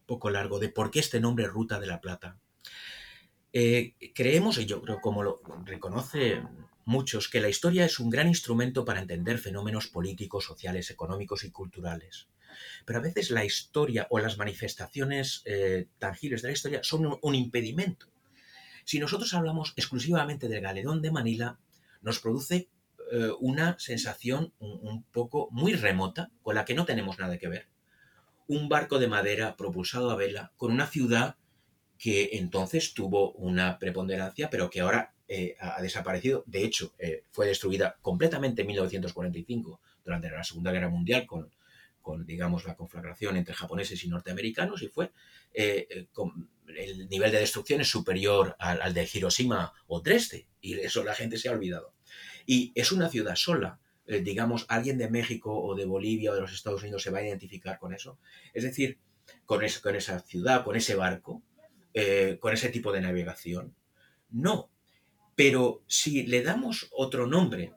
poco largo de por qué este nombre Ruta de la Plata. Eh, creemos, y yo creo como lo reconoce muchos, que la historia es un gran instrumento para entender fenómenos políticos, sociales, económicos y culturales. Pero a veces la historia o las manifestaciones eh, tangibles de la historia son un impedimento si nosotros hablamos exclusivamente del galedón de Manila, nos produce eh, una sensación un, poco muy remota, con la que no tenemos nada que ver. Un barco de madera propulsado a vela con una ciudad que entonces tuvo una preponderancia, pero que ahora eh, ha desaparecido. De hecho, eh, fue destruida completamente en 1945, durante la Segunda Guerra Mundial, con, con digamos, la conflagración entre japoneses y norteamericanos, y fue el nivel de destrucción es superior al, de Hiroshima o Dresde, y eso la gente se ha olvidado. Y es una ciudad sola, eh, digamos, alguien de México o de Bolivia o de los Estados Unidos se va a identificar con eso. Es decir, con, con esa ciudad, con ese barco, eh, con ese tipo de navegación? No. Pero si le damos otro nombre,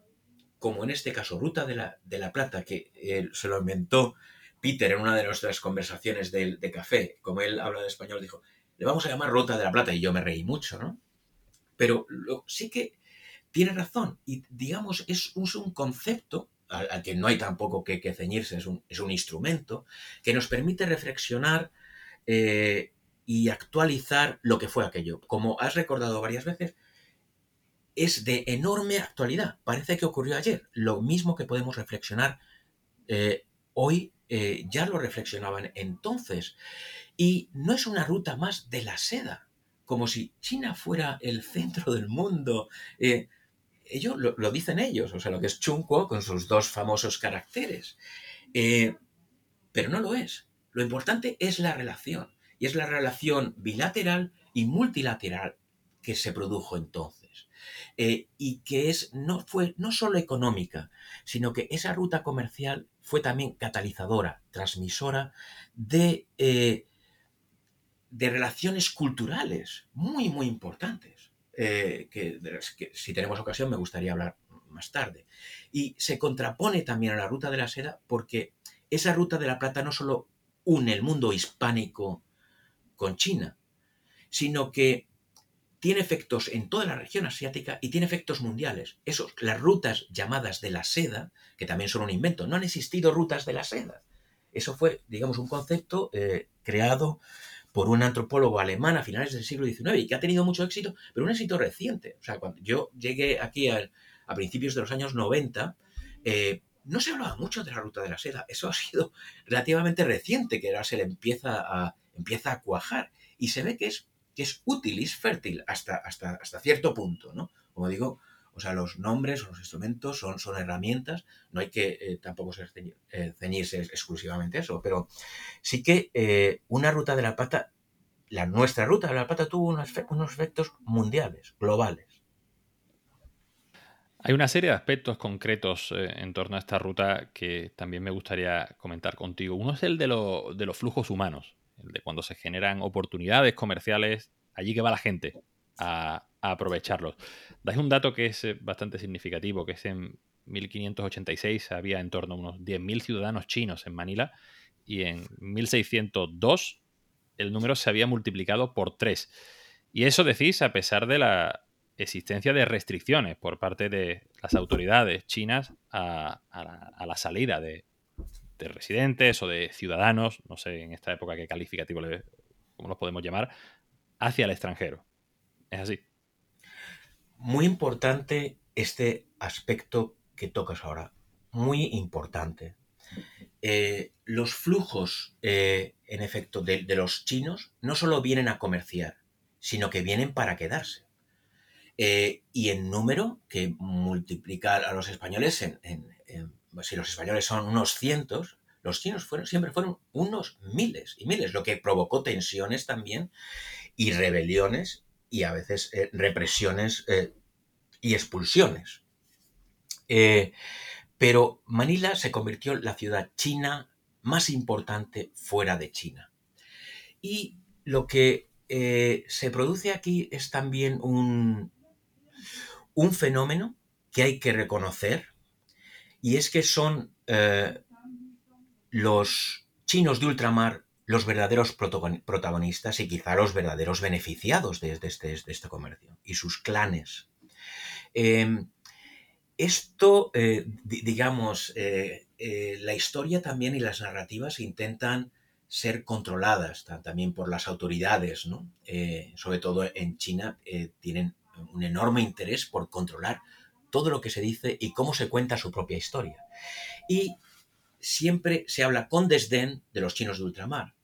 como en este caso Ruta de la, de la Plata, que se lo inventó Peter en una de nuestras conversaciones de, de, café, como él habla de español, dijo, le vamos a llamar Ruta de la Plata, y yo me reí mucho, ¿no? Pero sí que tiene razón, y digamos, es, un concepto al, que no hay tampoco que, ceñirse, es un, es un, instrumento que nos permite reflexionar eh, y actualizar lo que fue aquello. Como has recordado varias veces, es de enorme actualidad. Parece que ocurrió ayer. Lo mismo que podemos reflexionar eh, hoy, eh, ya lo reflexionaban entonces. Y no es una ruta más de la seda, como si China fuera el centro del mundo. Eh, ellos lo, lo, dicen ellos, o sea, lo que es Chunkuo con sus dos famosos caracteres. pero no lo es. Lo importante es la relación y es la relación bilateral y multilateral que se produjo entonces. Eh, y que es, no, fue no solo económica, sino que esa ruta comercial fue también catalizadora, transmisora de, eh, de relaciones culturales muy, muy importantes, eh, que, que si tenemos ocasión me gustaría hablar más tarde. Y se contrapone también a la ruta de la seda porque esa ruta de la plata no solo une el mundo hispánico con China, sino que tiene efectos en toda la región asiática y tiene efectos mundiales. Esos, las rutas llamadas de la seda, que también son un invento, no han existido rutas de la seda. Eso fue, digamos, un concepto eh, creado por un antropólogo alemán a finales del siglo XIX y que ha tenido mucho éxito, pero un éxito reciente. O sea, cuando yo llegué aquí a, principios de los años 90, eh, no se hablaba mucho de la ruta de la seda. Eso ha sido relativamente reciente, que ahora se le empieza a, empieza a cuajar y se ve que es, que es útil es fértil hasta, hasta, hasta cierto punto, ¿no? Como digo, o sea, los nombres los instrumentos son, son herramientas, no hay que eh, tampoco eh, ceñirse exclusivamente a eso, pero sí que eh, una ruta de la pata, la nuestra ruta de la pata tuvo unos, unos efectos mundiales, globales. Hay una serie de aspectos concretos en torno a esta ruta que también me gustaría comentar contigo. Uno es el de, de los flujos humanos de cuando se generan oportunidades comerciales, allí que va la gente a, aprovecharlos. Dais un dato que es eh, bastante significativo, que es en 1586 había en torno a unos 10.000 ciudadanos chinos en Manila y en 1602 el número se había multiplicado por 3. Y eso decís a pesar de la existencia de restricciones por parte de las autoridades chinas a la salida de, de residentes o de ciudadanos, no sé en esta época qué calificativo le, cómo los podemos llamar, hacia el extranjero. Es así. Muy importante este aspecto que tocas ahora. Muy importante. Eh, los flujos, eh, en efecto, de, los chinos no solo vienen a comerciar, sino que vienen para quedarse. Eh, y en número, que multiplicar a los españoles en, si los españoles son unos cientos, los chinos fueron, siempre fueron unos miles y miles, lo que provocó tensiones también y rebeliones y a veces eh, represiones eh, y expulsiones. Eh, pero Manila se convirtió en la ciudad china más importante fuera de China. Y lo que se produce aquí es también un, un fenómeno que hay que reconocer y es que son eh, los chinos de ultramar los verdaderos protagonistas y quizá los verdaderos beneficiados de, este, este, comercio y sus clanes. Em, esto, eh, digamos, eh, la historia también y las narrativas intentan ser controladas también por las autoridades, ¿no? sobre todo en China, tienen un enorme interés por controlar todo lo que se dice y cómo se cuenta su propia historia. Y siempre se habla con desdén de los chinos de ultramar.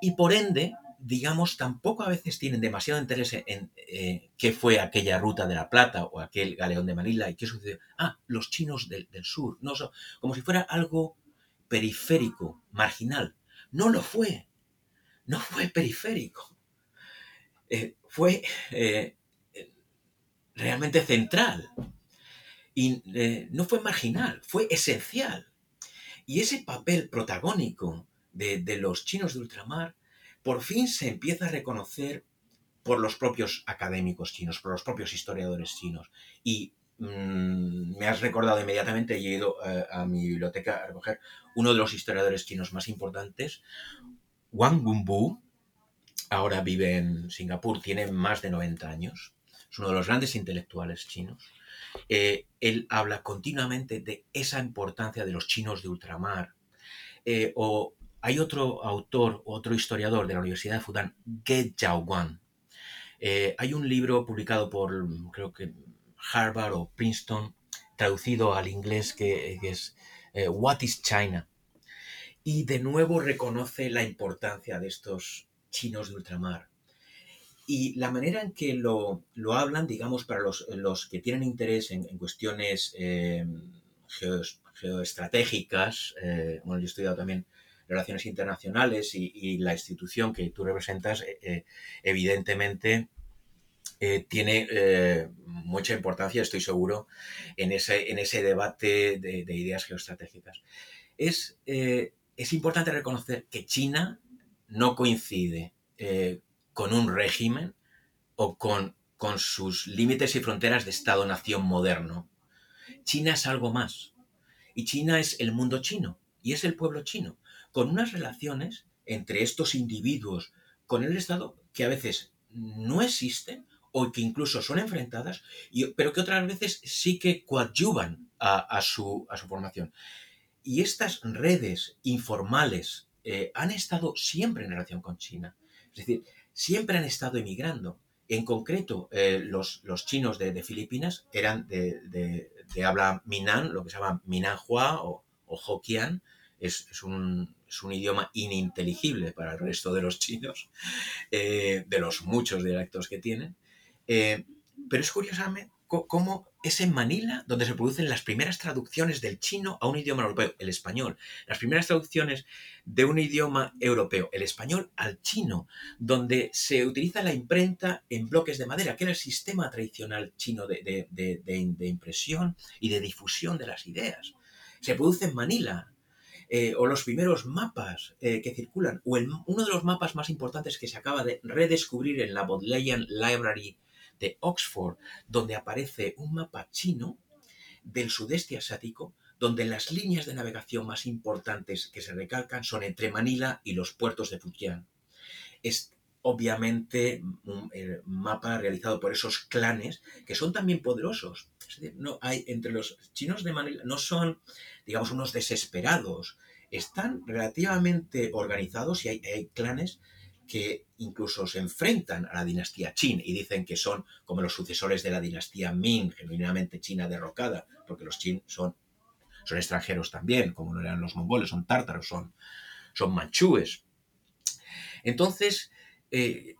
Y por ende, digamos, tampoco a veces tienen demasiado interés en eh, qué fue aquella ruta de la Plata o aquel galeón de Manila y qué sucedió. Ah, los chinos del, sur, no, como si fuera algo periférico, marginal. No lo fue, no fue periférico. Eh, fue eh, realmente central. Y eh, no fue marginal, fue esencial. Y ese papel protagónico de, los chinos de ultramar por fin se empieza a reconocer por los propios académicos chinos, por los propios historiadores chinos. Y mm, me has recordado inmediatamente, he ido eh, a mi biblioteca a recoger uno de los historiadores chinos más importantes, Wang Gungbu, ahora vive en Singapur, tiene más de 90 años, es uno de los grandes intelectuales chinos. Eh, él habla continuamente de esa importancia de los chinos de ultramar. Eh, o hay otro autor, otro historiador de la Universidad de Fudan, Ge Jiaoguan. Eh, hay un libro publicado por, creo que Harvard o Princeton, traducido al inglés, que, es What is China? Y de nuevo reconoce la importancia de estos chinos de ultramar. Y la manera en que lo, hablan, digamos, para los, que tienen interés en, cuestiones eh, geoestratégicas, eh, bueno, yo he estudiado también relaciones internacionales y, la institución que tú representas, eh, evidentemente, tiene mucha importancia, estoy seguro, en ese, en ese debate de, ideas geoestratégicas. Es, es importante reconocer que China no coincide con un régimen o con, con sus límites y fronteras de Estado-nación moderno. China es algo más. Y China es el mundo chino y es el pueblo chino, con unas relaciones entre estos individuos con el Estado que a veces no existen o que incluso son enfrentadas, pero que otras veces sí que coadyuvan a, su, a su formación. Y estas redes informales eh, han estado siempre en relación con China. Es decir, siempre han estado emigrando. En concreto, eh, los, los, chinos de, Filipinas eran de, habla Minan, lo que se llama Minanhua o, o Hokkien. Es, un, idioma ininteligible para el resto de los chinos, eh, de los muchos dialectos que tienen. pero es curiosamente, cómo es en Manila donde se producen las primeras traducciones del chino a un idioma europeo, el español. Las primeras traducciones de un idioma europeo, el español al chino, donde se utiliza la imprenta en bloques de madera, que era el sistema tradicional chino de, impresión y de difusión de las ideas. Se produce en Manila, eh, o los primeros mapas eh, que circulan, o uno de los mapas más importantes que se acaba de redescubrir en la Bodleian Library de Oxford, donde aparece un mapa chino del sudeste asiático, donde las líneas de navegación más importantes que se recalcan son entre Manila y los puertos de Fujian. Es obviamente un mapa realizado por esos clanes que son también poderosos. no hay entre los chinos de Manila no son, digamos, unos desesperados. Están relativamente organizados y hay clanes que incluso se enfrentan a la dinastía Qin y dicen que son como los sucesores de la dinastía Ming, genuinamente china derrocada, porque los Qin son, son extranjeros también, como no eran los mongoles, son tártaros, son, son manchúes. Entonces, eh,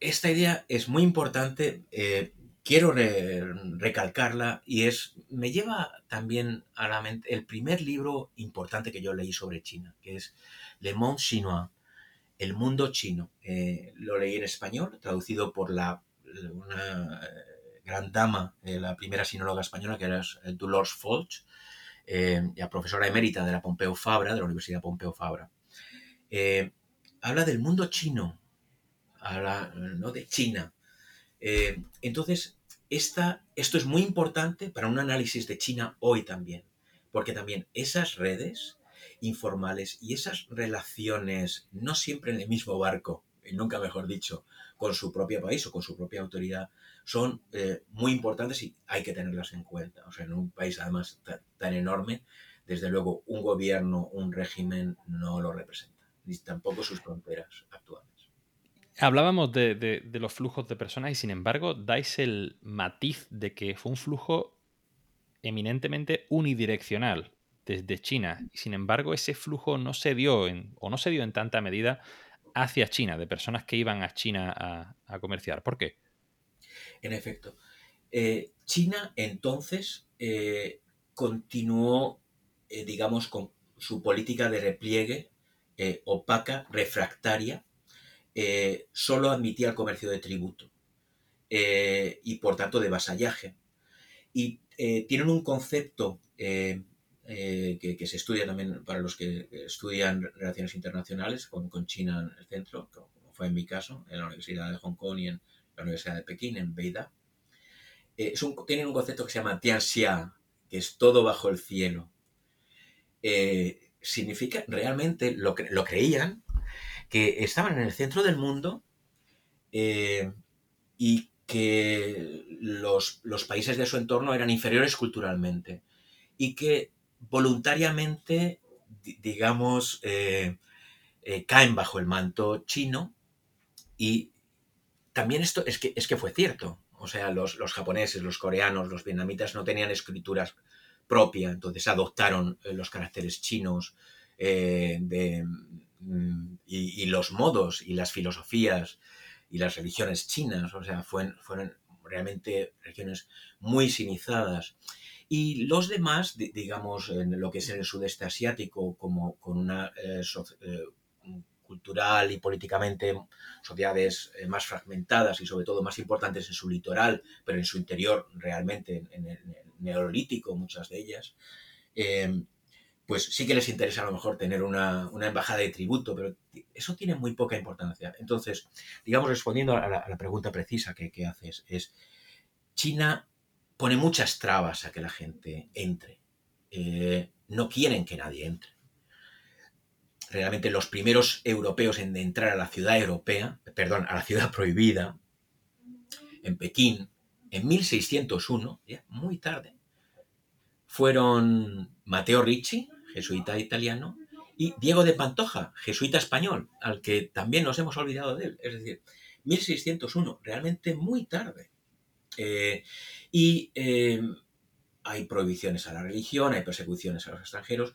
esta idea es muy importante, eh, quiero recalcarla y es, me lleva también a la mente el primer libro importante que yo leí sobre China, que es Le Monde Chinois el mundo chino. Eh, lo leí en español, traducido por la, una eh, gran dama, eh, la primera sinóloga española, que era Dolores Folch, la profesora emérita de la Pompeu Fabra, de la Universidad Pompeu Fabra. habla del mundo chino, habla ¿no? de China. entonces, esta, esto es muy importante para un análisis de China hoy también, porque también esas redes informales y esas relaciones, no siempre en el mismo barco, y nunca mejor dicho, con su propio país o con su propia autoridad, son eh, muy importantes y hay que tenerlas en cuenta. O sea, en un país además tan, enorme, desde luego un gobierno, un régimen no lo representa, ni tampoco sus fronteras actuales. Hablábamos de, de, los flujos de personas y sin embargo dais el matiz de que fue un flujo eminentemente unidireccional desde China. Y sin embargo, ese flujo no se dio en, o no se en tanta medida hacia China, de personas que iban a China a, comerciar. ¿Por qué? En efecto. Eh, China entonces eh, continuó, eh, digamos, con su política de repliegue opaca, refractaria, solo admitía el comercio de tributo y por tanto de vasallaje. Y tienen un concepto que, se estudia también para los que estudian relaciones internacionales con, China en el centro, como fue en mi caso, en la Universidad de Hong Kong y en la Universidad de Pekín, en Beida, eh, tienen un concepto que se llama Tianxia, que es todo bajo el cielo. Eh, significa realmente, lo, lo creían, que estaban en el centro del mundo eh, y que los, países de su entorno eran inferiores culturalmente y que voluntariamente, digamos, eh, eh, caen bajo el manto chino y también esto es que, es que fue cierto. O sea, los, japoneses, los coreanos, los vietnamitas no tenían escrituras propias, entonces adoptaron los caracteres chinos de, mm, y, los modos y las filosofías y las religiones chinas, o sea, fueron, fueron realmente religiones muy sinizadas. Y los demás, digamos, en lo que es en el sudeste asiático, como con una eh, eh, cultural y políticamente sociedades eh, más fragmentadas y sobre todo más importantes en su litoral, pero en su interior realmente en, el, neolítico, muchas de ellas, pues sí que les interesa a lo mejor tener una, embajada de tributo, pero eso tiene muy poca importancia. Entonces, digamos, respondiendo a la, pregunta precisa que, haces, es, China pone muchas trabas a que la gente entre. Eh, no quieren que nadie entre. Realmente los primeros europeos en entrar a la ciudad europea, perdón, a la ciudad prohibida, en Pekín, en 1601, ya muy tarde, fueron Mateo Ricci, jesuita italiano, y Diego de Pantoja, jesuita español, al que también nos hemos olvidado de él. Es decir, 1601, realmente muy tarde. Eh, y eh, hay prohibiciones a la religión, hay persecuciones a los extranjeros.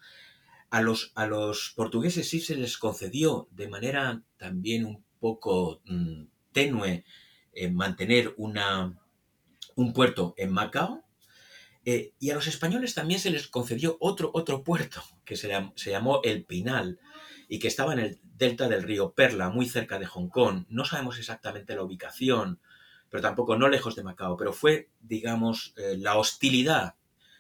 A los, a los portugueses sí se les concedió de manera también un poco mm, tenue eh, mantener una, un puerto en Macao, y a los españoles también se les concedió otro, otro puerto, que se, llamó El Pinal, y que estaba en el delta del río Perla, muy cerca de Hong Kong. No sabemos exactamente la ubicación, pero tampoco no lejos de Macao, pero fue, digamos, eh, la hostilidad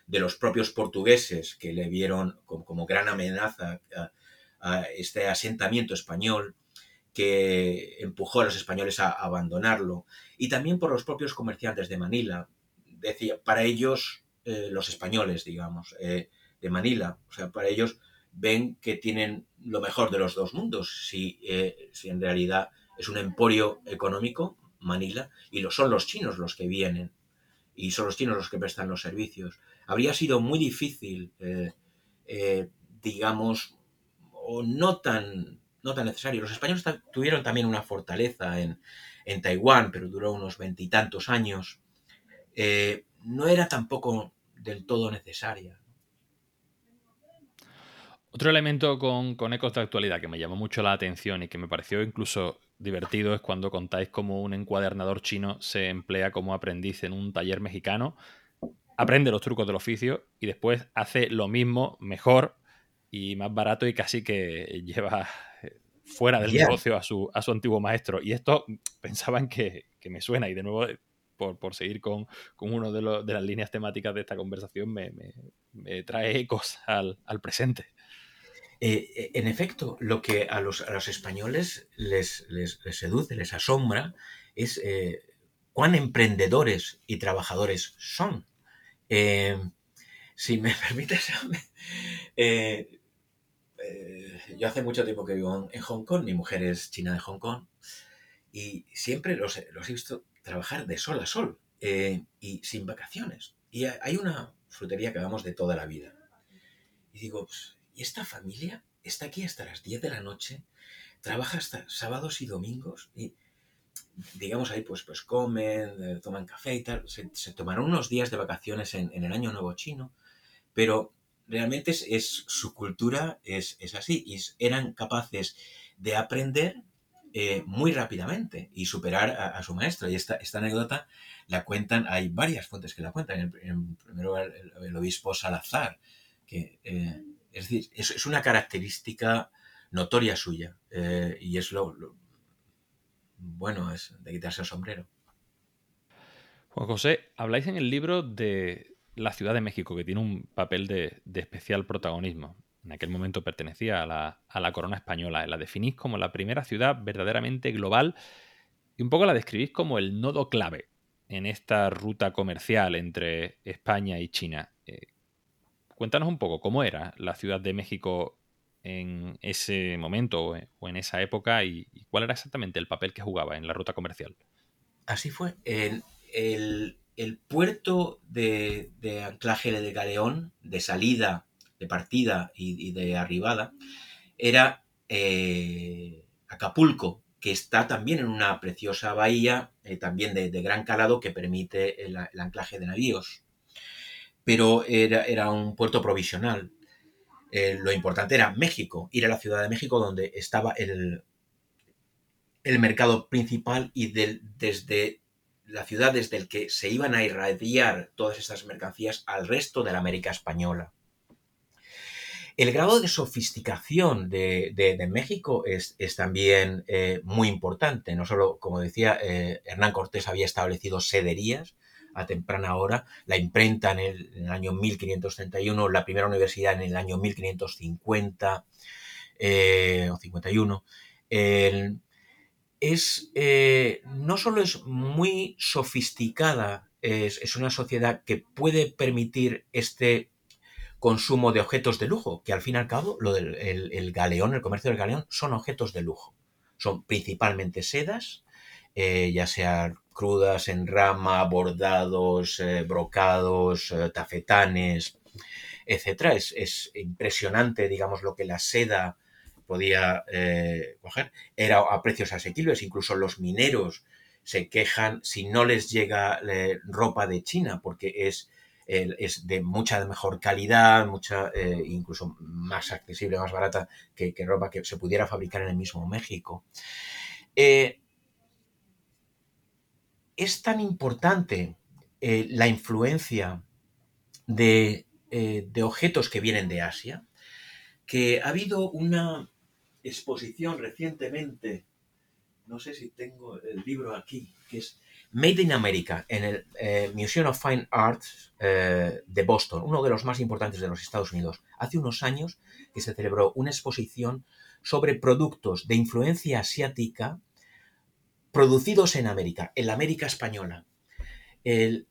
de los propios portugueses que le vieron como, gran amenaza a, este asentamiento español que empujó a los españoles a abandonarlo, y también por los propios comerciantes de Manila. Decía, para ellos eh, los españoles, digamos, eh, de Manila. O sea, para ellos ven que tienen lo mejor de los dos mundos, si, si en realidad es un emporio económico, Manila, y lo son los chinos los que vienen, y son los chinos los que prestan los servicios. Habría sido muy difícil, digamos, o no tan, no tan necesario. Los españoles tuvieron también una fortaleza en, en Taiwán, pero duró unos veintitantos años. no era tampoco del todo necesaria. Otro elemento con, con, ecos de actualidad que me llamó mucho la atención y que me pareció incluso divertido es cuando contáis cómo un encuadernador chino se emplea como aprendiz en un taller mexicano, aprende los trucos del oficio y después hace lo mismo mejor y más barato y casi que lleva fuera del negocio a su, a su antiguo maestro. Y esto pensaban que, que me suena y de nuevo por, seguir con, con una de, de, las líneas temáticas de esta conversación, me, trae ecos al, presente. Eh, eh, en efecto, lo que a los, españoles les, seduce, les asombra, es eh, cuán emprendedores y trabajadores son. si me permites, yo hace mucho tiempo que vivo en Hong Kong, mi mujer es china de Hong Kong, y siempre los, he visto trabajar de sol a sol y sin vacaciones. Y hay una frutería que vamos de toda la vida. Y digo, pues, ¿y esta familia está aquí hasta las 10 de la noche? Trabaja hasta sábados y domingos y digamos ahí pues, pues comen, eh, toman café y tal. Se, tomaron unos días de vacaciones en, el año nuevo chino, pero realmente es, su cultura es, es así y eran capaces de aprender eh, muy rápidamente y superar a, su maestro. Y esta, esta anécdota la cuentan, hay varias fuentes que la cuentan. En, primero el, obispo Salazar, que eh, es decir, es, una característica notoria suya eh, y es lo, bueno, es de quitarse el sombrero. Juan José, habláis en el libro de la Ciudad de México, que tiene un papel de, especial protagonismo. en aquel momento pertenecía a la, a la corona española. La definís como la primera ciudad verdaderamente global y un poco la describís como el nodo clave en esta ruta comercial entre España y China. Eh, cuéntanos un poco cómo era la Ciudad de México en ese momento o en esa época y, cuál era exactamente el papel que jugaba en la ruta comercial. Así fue. El, puerto de, anclaje de Galeón, de salida, de partida y, de arribada, era eh, Acapulco, que está también en una preciosa bahía, eh, también de, gran calado, que permite el, anclaje de navíos. Pero era, un puerto provisional. Eh, lo importante era México, ir a la Ciudad de México, donde estaba el, el mercado principal y desde la ciudad desde el que se iban a irradiar todas estas mercancías al resto de la América española. El grado de sofisticación de, México es, también eh, muy importante. No solo, como decía, eh, Hernán Cortés había establecido sederías a temprana hora, la imprenta en el, año 1531, la primera universidad en el año 1550 eh, o 51. es, no solo es muy sofisticada, es, una sociedad que puede permitir este consumo de objetos de lujo, que al fin y al cabo lo del el, galeón, el comercio del galeón, son objetos de lujo. Son principalmente sedas, eh, ya sean crudas en rama, bordados, eh, brocados, eh, tafetanes, etc. Es, impresionante, digamos, lo que la seda podía coger. Era a precios asequibles, incluso los mineros se quejan si no les llega ropa de China, porque es es de mucha mejor calidad, mucha incluso más accesible, más barata que, ropa que se pudiera fabricar en el mismo México. Es tan importante eh, la influencia de, de objetos que vienen de Asia que ha habido una exposición recientemente, no sé si tengo el libro aquí, que es Made in America en el eh, Museum of Fine Arts eh, de Boston, uno de los más importantes de los Estados Unidos. Hace unos años que se celebró una exposición sobre productos de influencia asiática producidos en América, en la América española. El,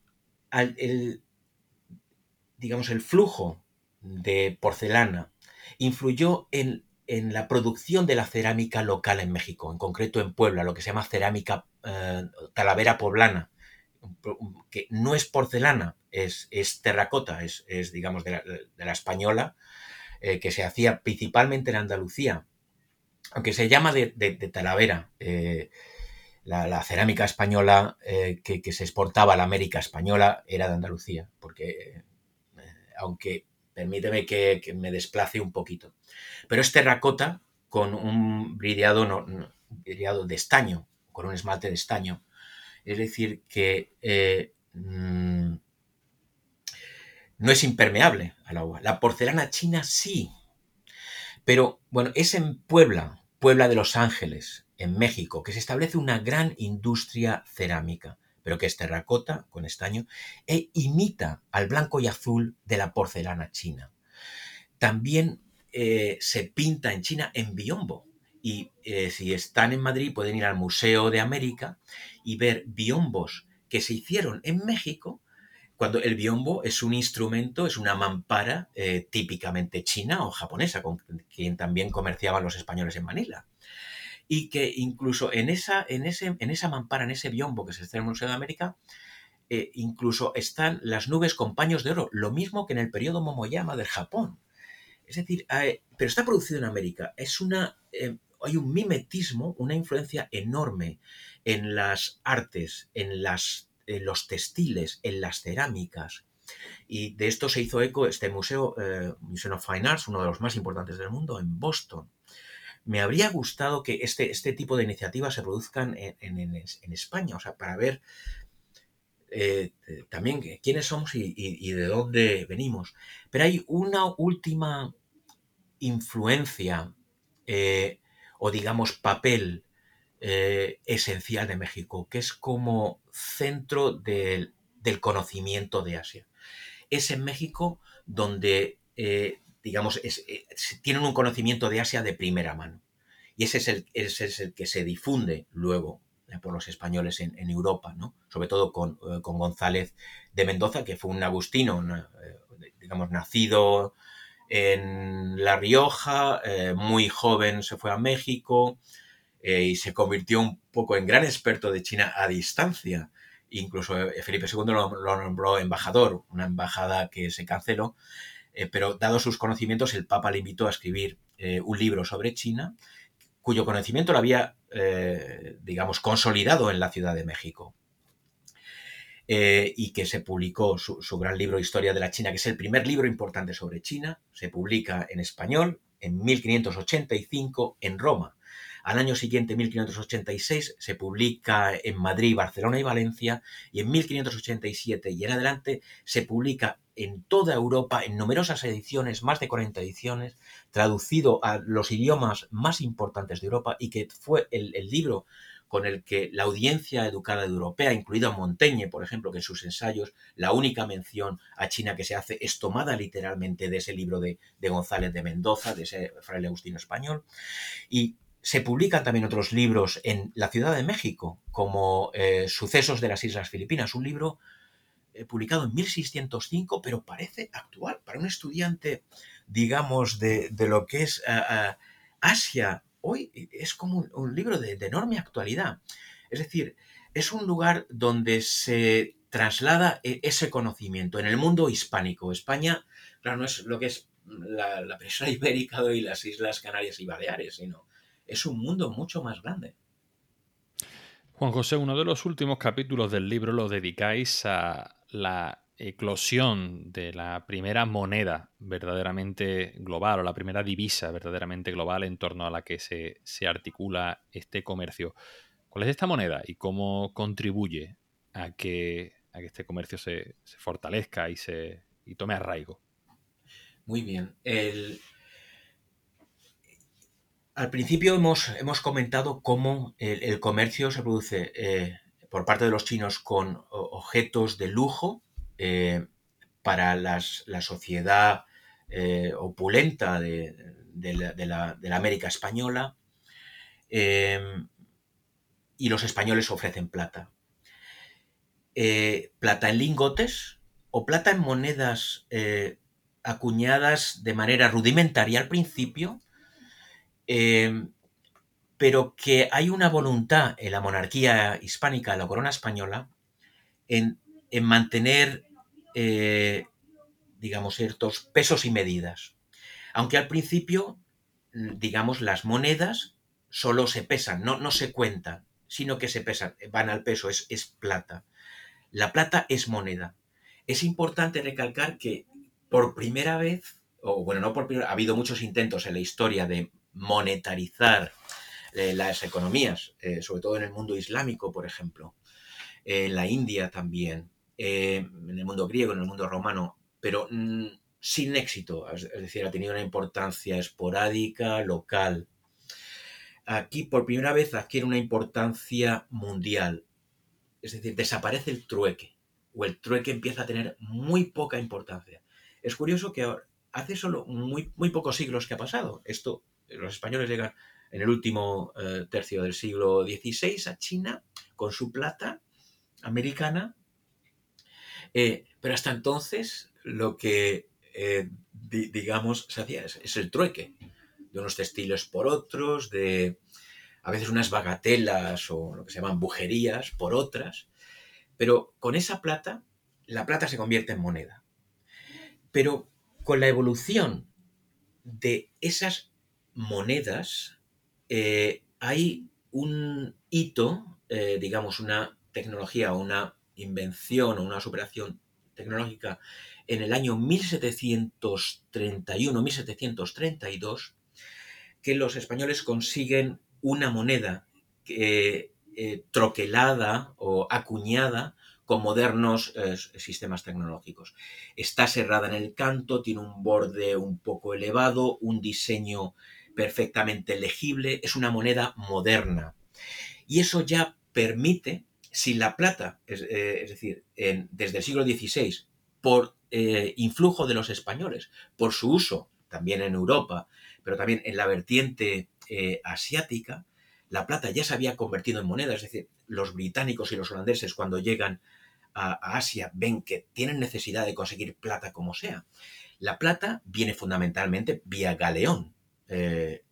digamos, el flujo de porcelana influyó en en la producción de la cerámica local en México, en concreto en Puebla, lo que se llama cerámica eh, talavera poblana, que no es porcelana, es, terracota, es, digamos de la, española, eh, que se hacía principalmente en Andalucía, aunque se llama de, talavera. Eh, la, cerámica española que, que, se exportaba a la América española era de Andalucía, porque aunque Permíteme que, me desplace un poquito. Pero es terracota con un brillado, de estaño, con un esmalte de estaño. Es decir, que eh, mm, no es impermeable al agua. La porcelana china sí. Pero bueno, es en Puebla, Puebla de Los Ángeles, en México, que se establece una gran industria cerámica pero que es terracota con estaño, e imita al blanco y azul de la porcelana china. También eh, se pinta en China en biombo. Y eh, si están en Madrid pueden ir al Museo de América y ver biombos que se hicieron en México, cuando el biombo es un instrumento, es una mampara eh, típicamente china o japonesa, con quien también comerciaban los españoles en Manila y que incluso en esa, en ese, en esa mampara, en ese biombo que se está en el Museo de América, eh, incluso están las nubes con paños de oro, lo mismo que en el periodo Momoyama del Japón. Es decir, pero está producido en América. Es una, eh, hay un mimetismo, una influencia enorme en las artes, en, las, en los textiles, en las cerámicas. Y de esto se hizo eco este museo, eh, Museum of Fine Arts, uno de los más importantes del mundo, en Boston me habría gustado que este, este tipo de iniciativas se produzcan en, España, o sea, para ver eh, también quiénes somos y, de dónde venimos. Pero hay una última influencia eh, o digamos papel eh, esencial de México, que es como centro del, conocimiento de Asia. Es en México donde digamos, tienen un conocimiento de Asia de primera mano. Y ese es el, ese es el que se difunde luego por los españoles en, Europa, ¿no? sobre todo con, con, González de Mendoza, que fue un agustino, digamos, nacido en La Rioja, muy joven se fue a México, eh, y se convirtió un poco en gran experto de China a distancia. Incluso eh, Felipe II lo, nombró embajador, una embajada que se canceló, eh, pero dado sus conocimientos, el Papa le invitó a escribir un libro sobre China, cuyo conocimiento lo había, digamos, consolidado en la Ciudad de México. y que se publicó su, su, gran libro Historia de la China, que es el primer libro importante sobre China, se publica en español en 1585 en Roma. Al año siguiente, 1586, se publica en Madrid, Barcelona y Valencia, y en 1587 y en adelante se publica en toda Europa, en numerosas ediciones, más de 40 ediciones, traducido a los idiomas más importantes de Europa y que fue el, libro con el que la audiencia educada europea, incluida Montaigne, por ejemplo, que en sus ensayos la única mención a China que se hace es tomada literalmente de ese libro de, de González de Mendoza, de ese fraile agustino español, y se publican también otros libros en la Ciudad de México, como eh, Sucesos de las Islas Filipinas, un libro eh, publicado en 1605, pero parece actual para un estudiante, digamos, de, lo que es Asia. Hoy es como un, libro de, enorme actualidad. Es decir, es un lugar donde se traslada e, ese conocimiento en el mundo hispánico. España, claro, no es lo que es la, la península ibérica y las Islas Canarias y Baleares, sino es un mundo mucho más grande. Juan José, uno de los últimos capítulos del libro lo dedicáis a la eclosión de la primera moneda verdaderamente global o la primera divisa verdaderamente global en torno a la que se, articula este comercio. ¿Cuál es esta moneda y cómo contribuye a que, este comercio se, fortalezca y, se, y tome arraigo? Muy bien. El, al principio hemos, hemos comentado cómo el, comercio se produce eh, por parte de los chinos con objetos de lujo eh, para la sociedad eh, opulenta de, la, América española y los españoles ofrecen plata. plata en lingotes o plata en monedas acuñadas de manera rudimentaria al principio Em, pero que hay una voluntad en la monarquía hispánica, en la corona española, en, mantener, eh, digamos, ciertos pesos y medidas. Aunque al principio, digamos, las monedas solo se pesan, no, no se cuentan, sino que se pesan, van al peso, es, es plata. La plata es moneda. Es importante recalcar que por primera vez, o bueno, no por primera, ha habido muchos intentos en la historia de monetarizar eh, las economías, eh, sobre todo en el mundo islámico, por ejemplo, en la India también, eh, en el mundo griego, en el mundo romano, pero mm, sin éxito, es, decir, ha tenido una importancia esporádica, local. Aquí por primera vez adquiere una importancia mundial, es decir, desaparece el trueque, o el trueque empieza a tener muy poca importancia. Es curioso que hace solo muy, muy pocos siglos que ha pasado. Esto los españoles llegan en el último eh, tercio del siglo XVI a China con su plata americana, eh, pero hasta entonces lo que, eh, digamos, se hacía es, el trueque de unos textiles por otros, de a veces unas bagatelas o lo que se llaman bujerías por otras, pero con esa plata, la plata se convierte en moneda. Pero con la evolución de esas monedas eh, hay un hito, eh, digamos, una tecnología, una invención o una superación tecnológica en el año 1731-1732, que los españoles consiguen una moneda eh, troquelada o acuñada con modernos sistemas tecnológicos. Está cerrada en el canto, tiene un borde un poco elevado, un diseño perfectamente legible, es una moneda moderna. Y eso ya permite, si la plata, es, eh, decir, desde el siglo XVI, por eh, influjo de los españoles, por su uso también en Europa, pero también en la vertiente eh, asiática, la plata ya se había convertido en moneda, es decir, los británicos y los holandeses cuando llegan a, Asia ven que tienen necesidad de conseguir plata como sea. La plata viene fundamentalmente vía galeón, eh,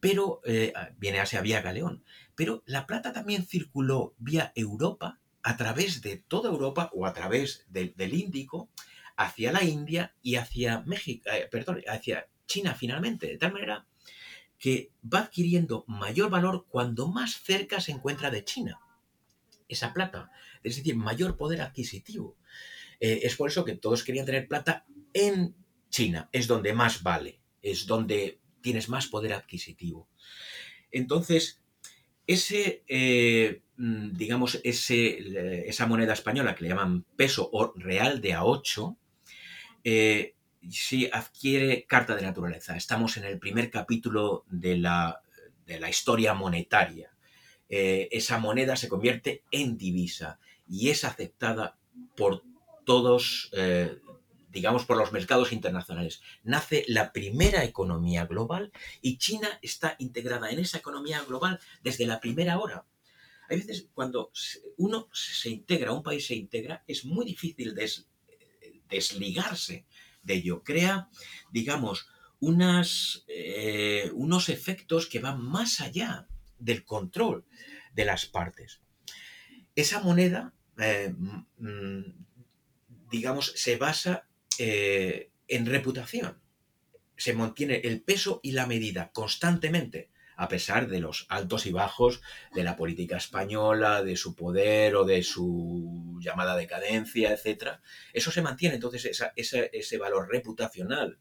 pero eh, viene a Asia vía galeón, pero la plata también circuló vía Europa, a través de toda Europa o a través del Índico, hacia la India y hacia México, eh, perdón, hacia China finalmente, de tal manera que va adquiriendo mayor valor cuando más cerca se encuentra de China esa plata, es decir, mayor poder adquisitivo. Eh, es por eso que todos querían tener plata en China, es donde más vale, es donde tienes más poder adquisitivo. Entonces, ese, eh, mm, digamos, ese, esa moneda española que le llaman peso o real de A8, eh, sí adquiere carta de naturaleza. Estamos en el primer capítulo de la, de la historia monetaria. Eh, esa moneda se convierte en divisa y es aceptada por todos, eh, digamos, por los mercados internacionales. Nace la primera economía global y China está integrada en esa economía global desde la primera hora. Hay veces cuando uno se integra, un país se integra, es muy difícil desligarse de ello. Crea, digamos, unas, eh, unos efectos que van más allá del control de las partes. Esa moneda, eh, mm, digamos, se basa eh, en reputación. Se mantiene el peso y la medida constantemente, a pesar de los altos y bajos de la política española, de su poder o de su llamada decadencia, etc. Eso se mantiene, entonces ese valor reputacional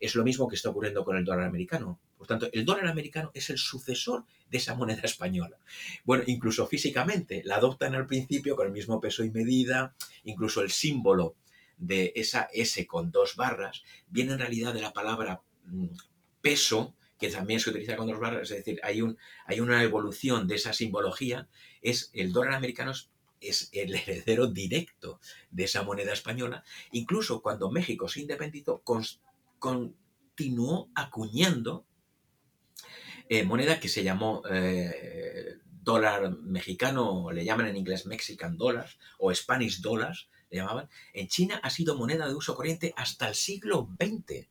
es lo mismo que está ocurriendo con el dólar americano. Por tanto, el dólar americano es el sucesor de esa moneda española. Bueno, incluso físicamente, la adoptan al principio con el mismo peso y medida, incluso el símbolo de esa S con dos barras viene en realidad de la palabra mm, peso, que también se utiliza con dos barras, es decir, hay, un, hay una evolución de esa simbología, es el dólar americano es el heredero directo de esa moneda española. Incluso cuando México se independizó, continuó acuñando eh, moneda que se llamó eh, dólar mexicano, le llaman en inglés Mexican dollars o Spanish dollars, le llamaban. En China ha sido moneda de uso corriente hasta el siglo XX.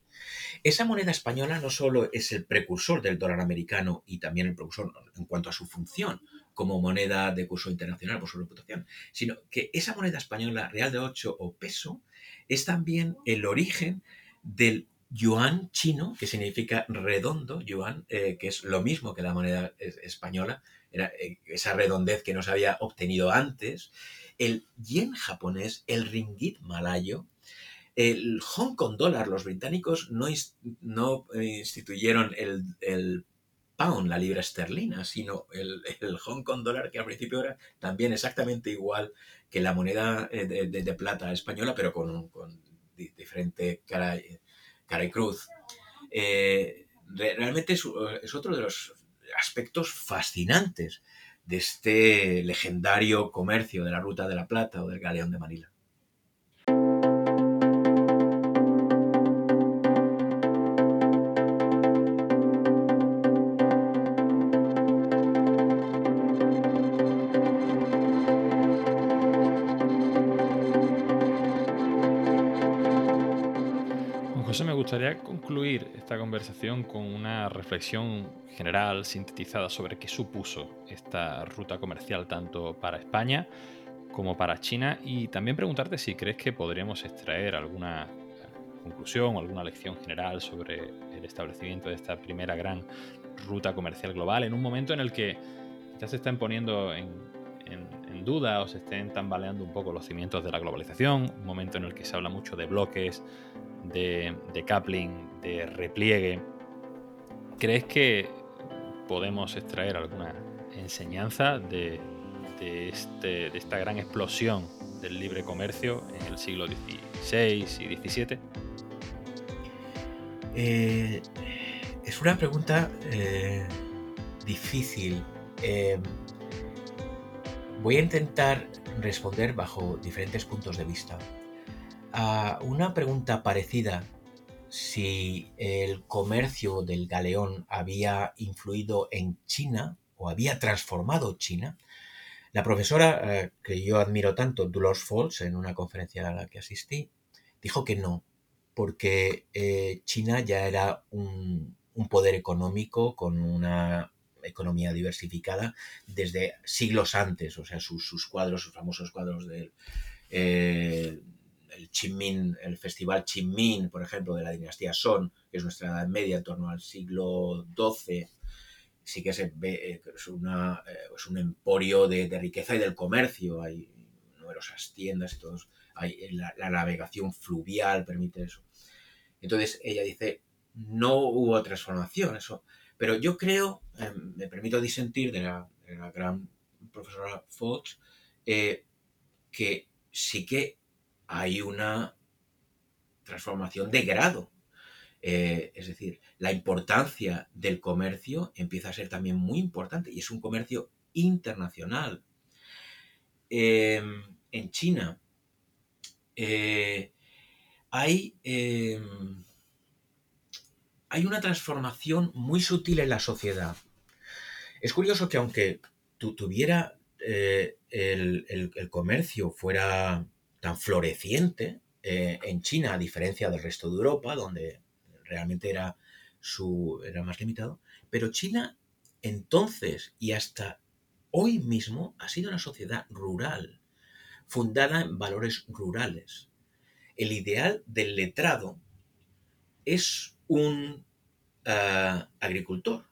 Esa moneda española no solo es el precursor del dólar americano y también el precursor en cuanto a su función como moneda de curso internacional por su reputación, sino que esa moneda española real de 8 o peso es también el origen del yuan chino, que significa redondo, yuan, eh, que es lo mismo que la moneda española, era eh, esa redondez que no se había obtenido antes, el yen japonés, el ringgit malayo, el Hong Kong dólar, los británicos no, no instituyeron el, pound, la libra esterlina, sino el, Hong Kong dólar, que al principio era también exactamente igual que la moneda eh, de, plata española, pero con, con diferente cara, cara y cruz. Eh, realmente es, otro de los aspectos fascinantes de este legendario comercio de la Ruta de la Plata o del Galeón de Manila. Concluir esta conversación con una reflexión general sintetizada sobre qué supuso esta ruta comercial tanto para España como para China y también preguntarte si crees que podríamos extraer alguna conclusión o alguna lección general sobre el establecimiento de esta primera gran ruta comercial global en un momento en el que ya se están poniendo en, duda o se estén tambaleando un poco los cimientos de la globalización, un momento en el que se habla mucho de bloques de, de de repliegue, ¿crees que podemos extraer alguna enseñanza de, este, de, esta gran explosión del libre comercio en el siglo XVI y XVII? Eh, es una pregunta eh, difícil. Eh, voy a intentar responder bajo diferentes puntos de vista. Una pregunta parecida. Si el comercio del galeón había influido en China o había transformado China, la profesora eh, que yo admiro tanto, Dolores Falls, en una conferencia a la que asistí, dijo que no, porque eh, China ya era un, poder económico con una economía diversificada desde siglos antes, o sea, sus, cuadros, sus famosos cuadros del eh, el Qinmin, el festival Qinmin, por ejemplo, de la dinastía Song, que es nuestra edad media en torno al siglo XII, sí que eh, es, una, eh, es un emporio de, riqueza y del comercio, hay numerosas tiendas y todos, hay, la, navegación fluvial permite eso. Entonces ella dice, no hubo transformación, eso. Pero yo creo, em, me permito disentir de la, gran profesora Fox, eh, que sí que hay una transformación de grado. Eh, es decir, la importancia del comercio empieza a ser también muy importante y es un comercio internacional. Em, en China eh, hay, em, hay una transformación muy sutil en la sociedad. Es curioso que aunque tu, tuviera eh, el comercio fuera tan floreciente eh, en China, a diferencia del resto de Europa, donde realmente era, su, era más limitado. Pero China entonces y hasta hoy mismo ha sido una sociedad rural, fundada en valores rurales. El ideal del letrado es un eh, agricultor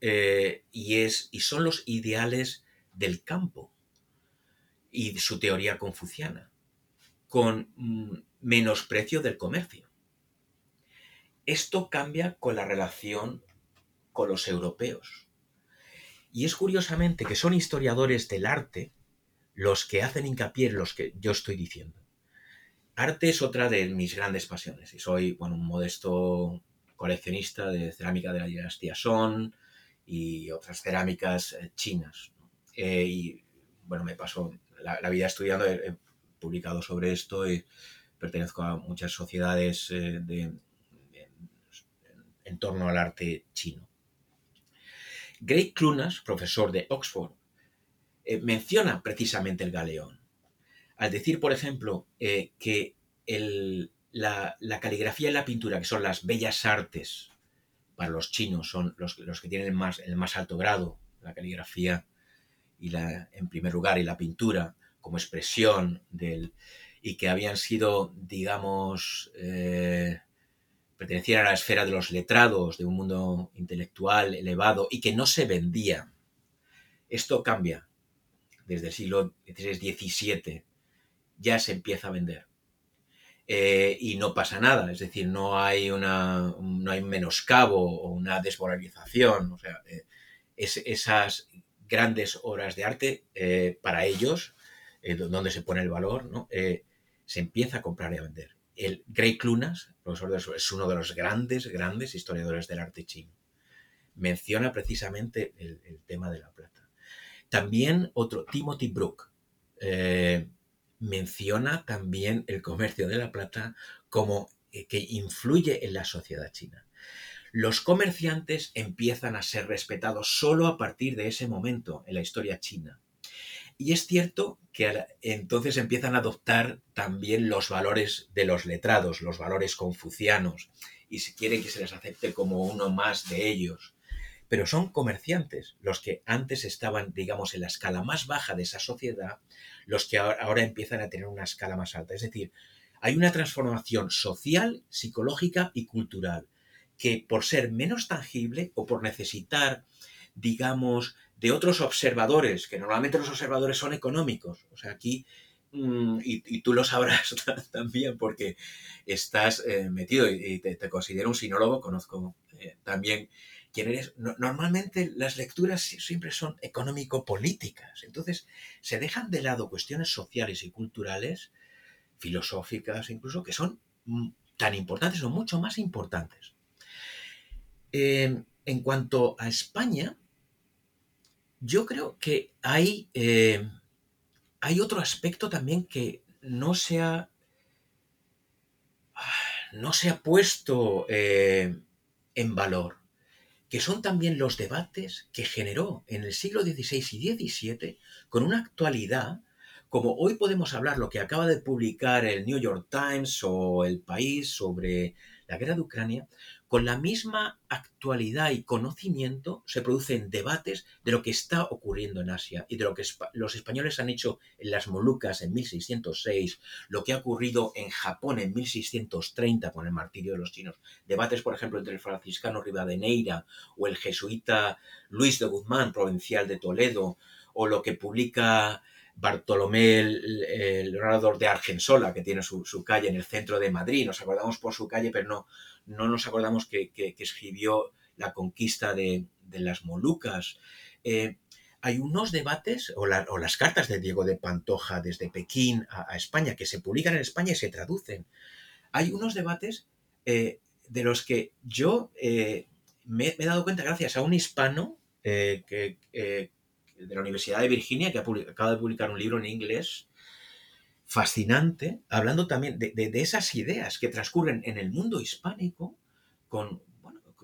eh, y, es, y son los ideales del campo y su teoría confuciana con mm, menosprecio del comercio. Esto cambia con la relación con los europeos. Y es curiosamente que son historiadores del arte los que hacen hincapié en los que yo estoy diciendo. Arte es otra de mis grandes pasiones y soy bueno, un modesto coleccionista de cerámica de la dinastía Son y otras cerámicas eh, chinas. Eh, y bueno, me paso la, vida estudiando, publicado sobre esto y pertenezco a muchas sociedades eh, de, en torno al arte chino. Greg Clunas, profesor de Oxford, eh, menciona precisamente el galeón. Al decir, por ejemplo, eh, que la, caligrafía y la pintura, que son las bellas artes para los chinos, son los, que tienen el más alto grado, la caligrafía y en primer lugar, y la pintura, como expresión del, y que habían sido, digamos, eh, pertenecían a la esfera de los letrados, de un mundo intelectual elevado y que no se vendía. Esto cambia. Desde el siglo XVI, XVII ya se empieza a vender. Eh, y no pasa nada, es decir, no hay, una, no hay menoscabo o una desmoralización. O sea, eh, esas grandes obras de arte para ellos eh, donde se pone el valor, ¿no? Eh, se empieza a comprar y a vender. El Grey Clunas, profesor de es uno de los grandes, grandes historiadores del arte chino. Menciona precisamente el, tema de la plata. También otro, Timothy Brook, eh, menciona también el comercio de la plata como que influye en la sociedad china. Los comerciantes empiezan a ser respetados solo a partir de ese momento en la historia china. Y es cierto que entonces empiezan a adoptar también los valores de los letrados, los valores confucianos, y se quiere que se les acepte como uno más de ellos. Pero son comerciantes los que antes estaban, digamos, en la escala más baja de esa sociedad, los que ahora empiezan a tener una escala más alta. Es decir, hay una transformación social, psicológica y cultural, que por ser menos tangible o por necesitar, digamos, de otros observadores, que normalmente los observadores son económicos. O sea, aquí, mm, y, tú lo sabrás también porque estás eh, metido y, te, considero un sinólogo, conozco eh, también quién eres. normalmente las lecturas siempre son económico-políticas, entonces se dejan de lado cuestiones sociales y culturales, filosóficas incluso, que son mm, tan importantes o mucho más importantes. Eh, en cuanto a España, yo creo que hay, eh, hay otro aspecto también que no se ha, no se ha puesto eh, en valor, que son también los debates que generó en el siglo XVI y XVII con una actualidad, como hoy podemos hablar lo que acaba de publicar el New York Times o el País sobre la guerra de Ucrania, con la misma actualidad y conocimiento se producen debates de lo que está ocurriendo en Asia y de lo que los españoles han hecho en las Molucas en 1606, lo que ha ocurrido en Japón en 1630 con el martirio de los chinos. Debates, por ejemplo, entre el franciscano Rivadeneira o el jesuita Luis de Guzmán, provincial de Toledo, o lo que publica Bartolomé, el, orador de Argensola, que tiene su, calle en el centro de Madrid. Nos acordamos por su calle, pero no, no nos acordamos que, escribió la conquista de, las Molucas. Eh, hay unos debates, o, las cartas de Diego de Pantoja desde Pekín a, España, que se publican en España y se traducen. Hay unos debates eh, de los que yo eh, me, he dado cuenta gracias a un hispano que, de la Universidad de Virginia, que acaba de publicar un libro en inglés fascinante, hablando también de, esas ideas que transcurren en el mundo hispánico con,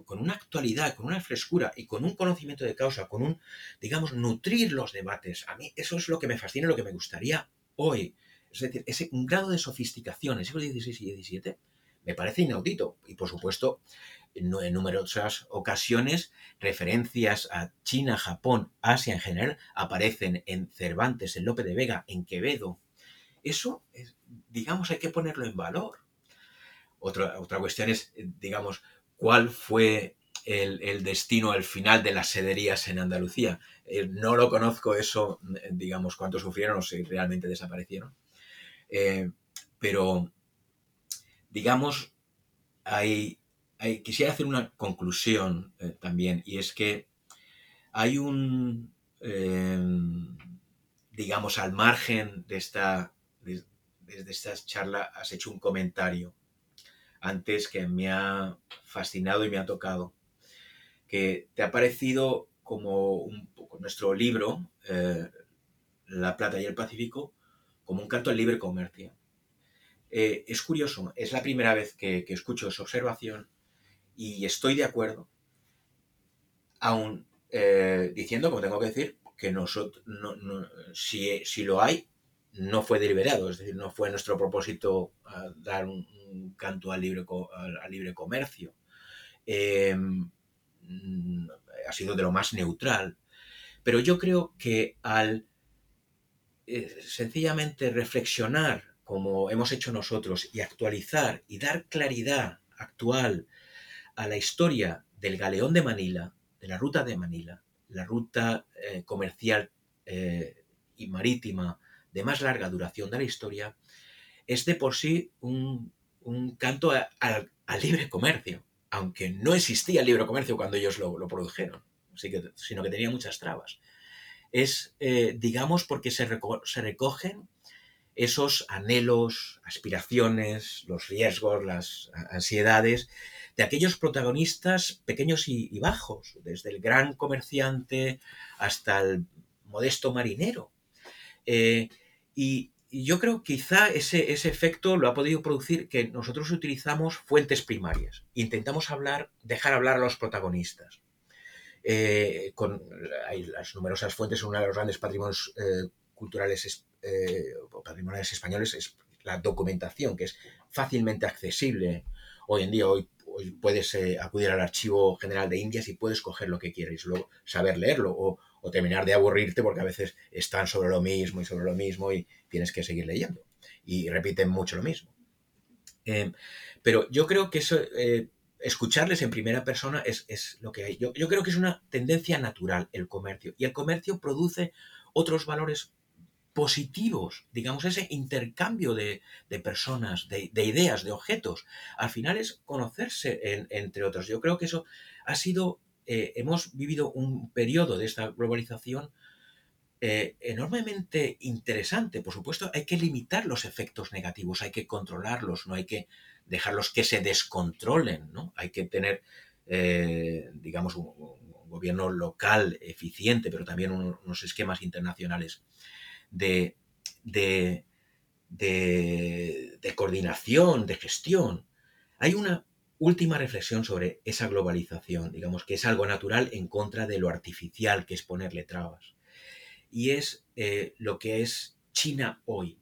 con una actualidad, con una frescura y con un conocimiento de causa, con un, digamos, nutrir los debates. A mí eso es lo que me fascina, lo que me gustaría hoy. Es decir, ese grado de sofisticación en el siglo XVI y XVII me parece inaudito. Y por supuesto, en numerosas ocasiones referencias a China, Japón, Asia en general aparecen en Cervantes, en Lope de Vega, en Quevedo. Eso, digamos, hay que ponerlo en valor. Otra, otra cuestión es, digamos, cuál fue el, destino al final de las sederías en Andalucía. Eh, no lo conozco eso, digamos, cuántos sufrieron o si realmente desaparecieron. Eh, pero, digamos, hay quisiera hacer una conclusión eh, también, y es que hay un, em, digamos, al margen de esta, de, esta charla, has hecho un comentario antes que me ha fascinado y me ha tocado, que te ha parecido como un, nuestro libro, eh, La Plata y el Pacífico, como un canto al libre comercio. Eh, es curioso, es la primera vez que escucho esa observación y estoy de acuerdo, aún eh, diciendo, como tengo que decir, que nosotros, si, lo hay, no fue deliberado, es decir, no fue nuestro propósito ah, dar un, canto al libre, al, libre comercio. Em, ha sido de lo más neutral. Pero yo creo que al eh, sencillamente reflexionar como hemos hecho nosotros y actualizar y dar claridad actual a la historia del galeón de Manila, de la ruta de Manila, la ruta eh, comercial eh, y marítima de más larga duración de la historia, es de por sí un, canto al libre comercio, aunque no existía el libre comercio cuando ellos lo, produjeron, sino que tenía muchas trabas. Es, eh, digamos, porque se, se recogen esos anhelos, aspiraciones, los riesgos, las ansiedades de aquellos protagonistas pequeños y, bajos, desde el gran comerciante hasta el modesto marinero. Eh, y, yo creo que quizá ese, ese, efecto lo ha podido producir que nosotros utilizamos fuentes primarias. Intentamos hablar, dejar hablar a los protagonistas. Eh, con hay las numerosas fuentes, uno de los grandes patrimonios eh, culturales o patrimoniales españoles es la documentación, que es fácilmente accesible hoy en día. Hoy puedes eh, acudir al archivo general de Indias y puedes coger lo que quieres, luego saber leerlo o, terminar de aburrirte porque a veces están sobre lo mismo y sobre lo mismo y tienes que seguir leyendo y repiten mucho lo mismo. Eh, pero yo creo que eso, eh, escucharles en primera persona es, lo que hay. Yo, yo, creo que es una tendencia natural el comercio y el comercio produce otros valores positivos, digamos, ese intercambio de, personas, de, ideas, de objetos. Al final es conocerse entre otros. Yo creo que eso ha sido, eh, hemos vivido un periodo de esta globalización eh, enormemente interesante. Por supuesto, hay que limitar los efectos negativos, hay que controlarlos, no hay que dejarlos que se descontrolen, ¿no? Hay que tener, eh, digamos, un, gobierno local eficiente, pero también unos esquemas internacionales de, de, de, coordinación, de gestión. Hay una última reflexión sobre esa globalización, digamos que es algo natural en contra de lo artificial, que es ponerle trabas. Y es eh, lo que es China hoy.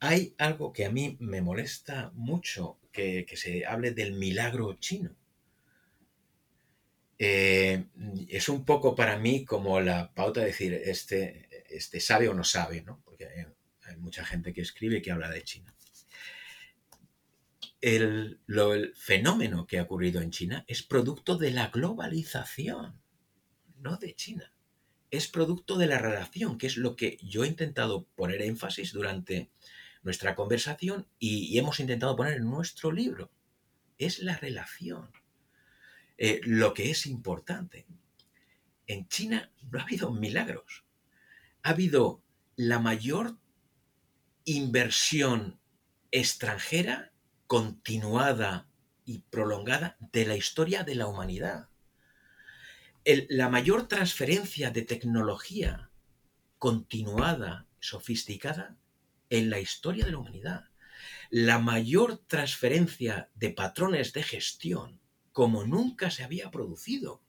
Hay algo que a mí me molesta mucho, que, se hable del milagro chino. Eh, es un poco para mí como la pauta de decir, este, este sabe o no sabe, ¿no? Porque hay, mucha gente que escribe que habla de China el, fenómeno que ha ocurrido en China es producto de la globalización, no de China. Es producto de la relación, que es lo que yo he intentado poner énfasis durante nuestra conversación y, hemos intentado poner en nuestro libro. Es la relación. Eh, lo que es importante. En China no ha habido milagros. Ha habido la mayor inversión extranjera continuada y prolongada de la historia de la humanidad. la mayor transferencia de tecnología continuada, sofisticada, en la historia de la humanidad. La mayor transferencia de patrones de gestión como nunca se había producido.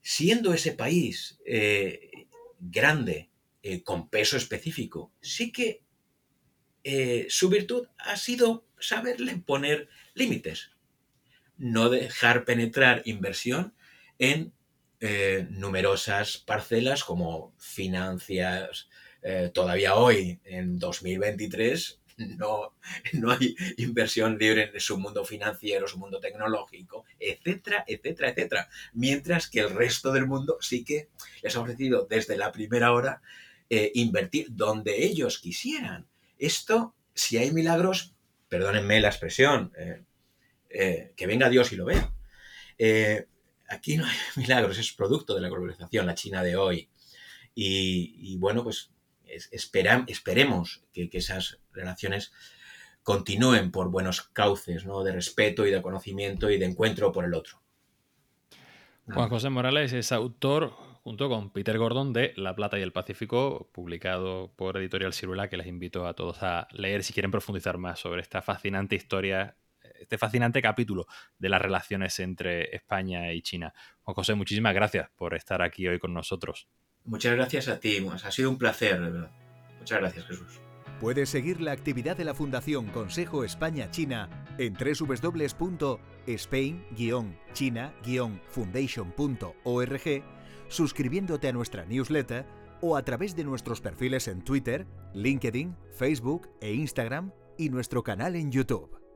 Siendo ese país eh, grande, eh, con peso específico, sí que eh, su virtud ha sido saberle poner límites. No dejar penetrar inversión en eh, numerosas parcelas como financias. Todavía hoy, en 2023, no, no hay inversión libre en su mundo financiero, su mundo tecnológico, etcétera, etcétera, etcétera. Mientras que el resto del mundo sí que les ha ofrecido desde la primera hora eh, invertir donde ellos quisieran. Esto, si hay milagros, perdónenme la expresión, eh, eh, que venga Dios y lo vea. Aquí no hay milagros, es producto de la globalización, la China de hoy. Y, bueno, pues esperemos que, esas relaciones continúen por buenos cauces, ¿no? De respeto y de conocimiento y de encuentro por el otro. Juan José Morales es autor junto con Peter Gordon de La Plata y el Pacífico, publicado por Editorial Ciruela, que les invito a todos a leer si quieren profundizar más sobre esta fascinante historia, este fascinante capítulo de las relaciones entre España y China. Juan José, muchísimas gracias por estar aquí hoy con nosotros. Muchas gracias a ti, ha sido un placer, de verdad. Muchas gracias, Jesús. Puedes seguir la actividad de la Fundación Consejo España-China en www.spain-china-foundation.org suscribiéndote a nuestra newsletter o a través de nuestros perfiles en Twitter, LinkedIn, Facebook e Instagram y nuestro canal en YouTube.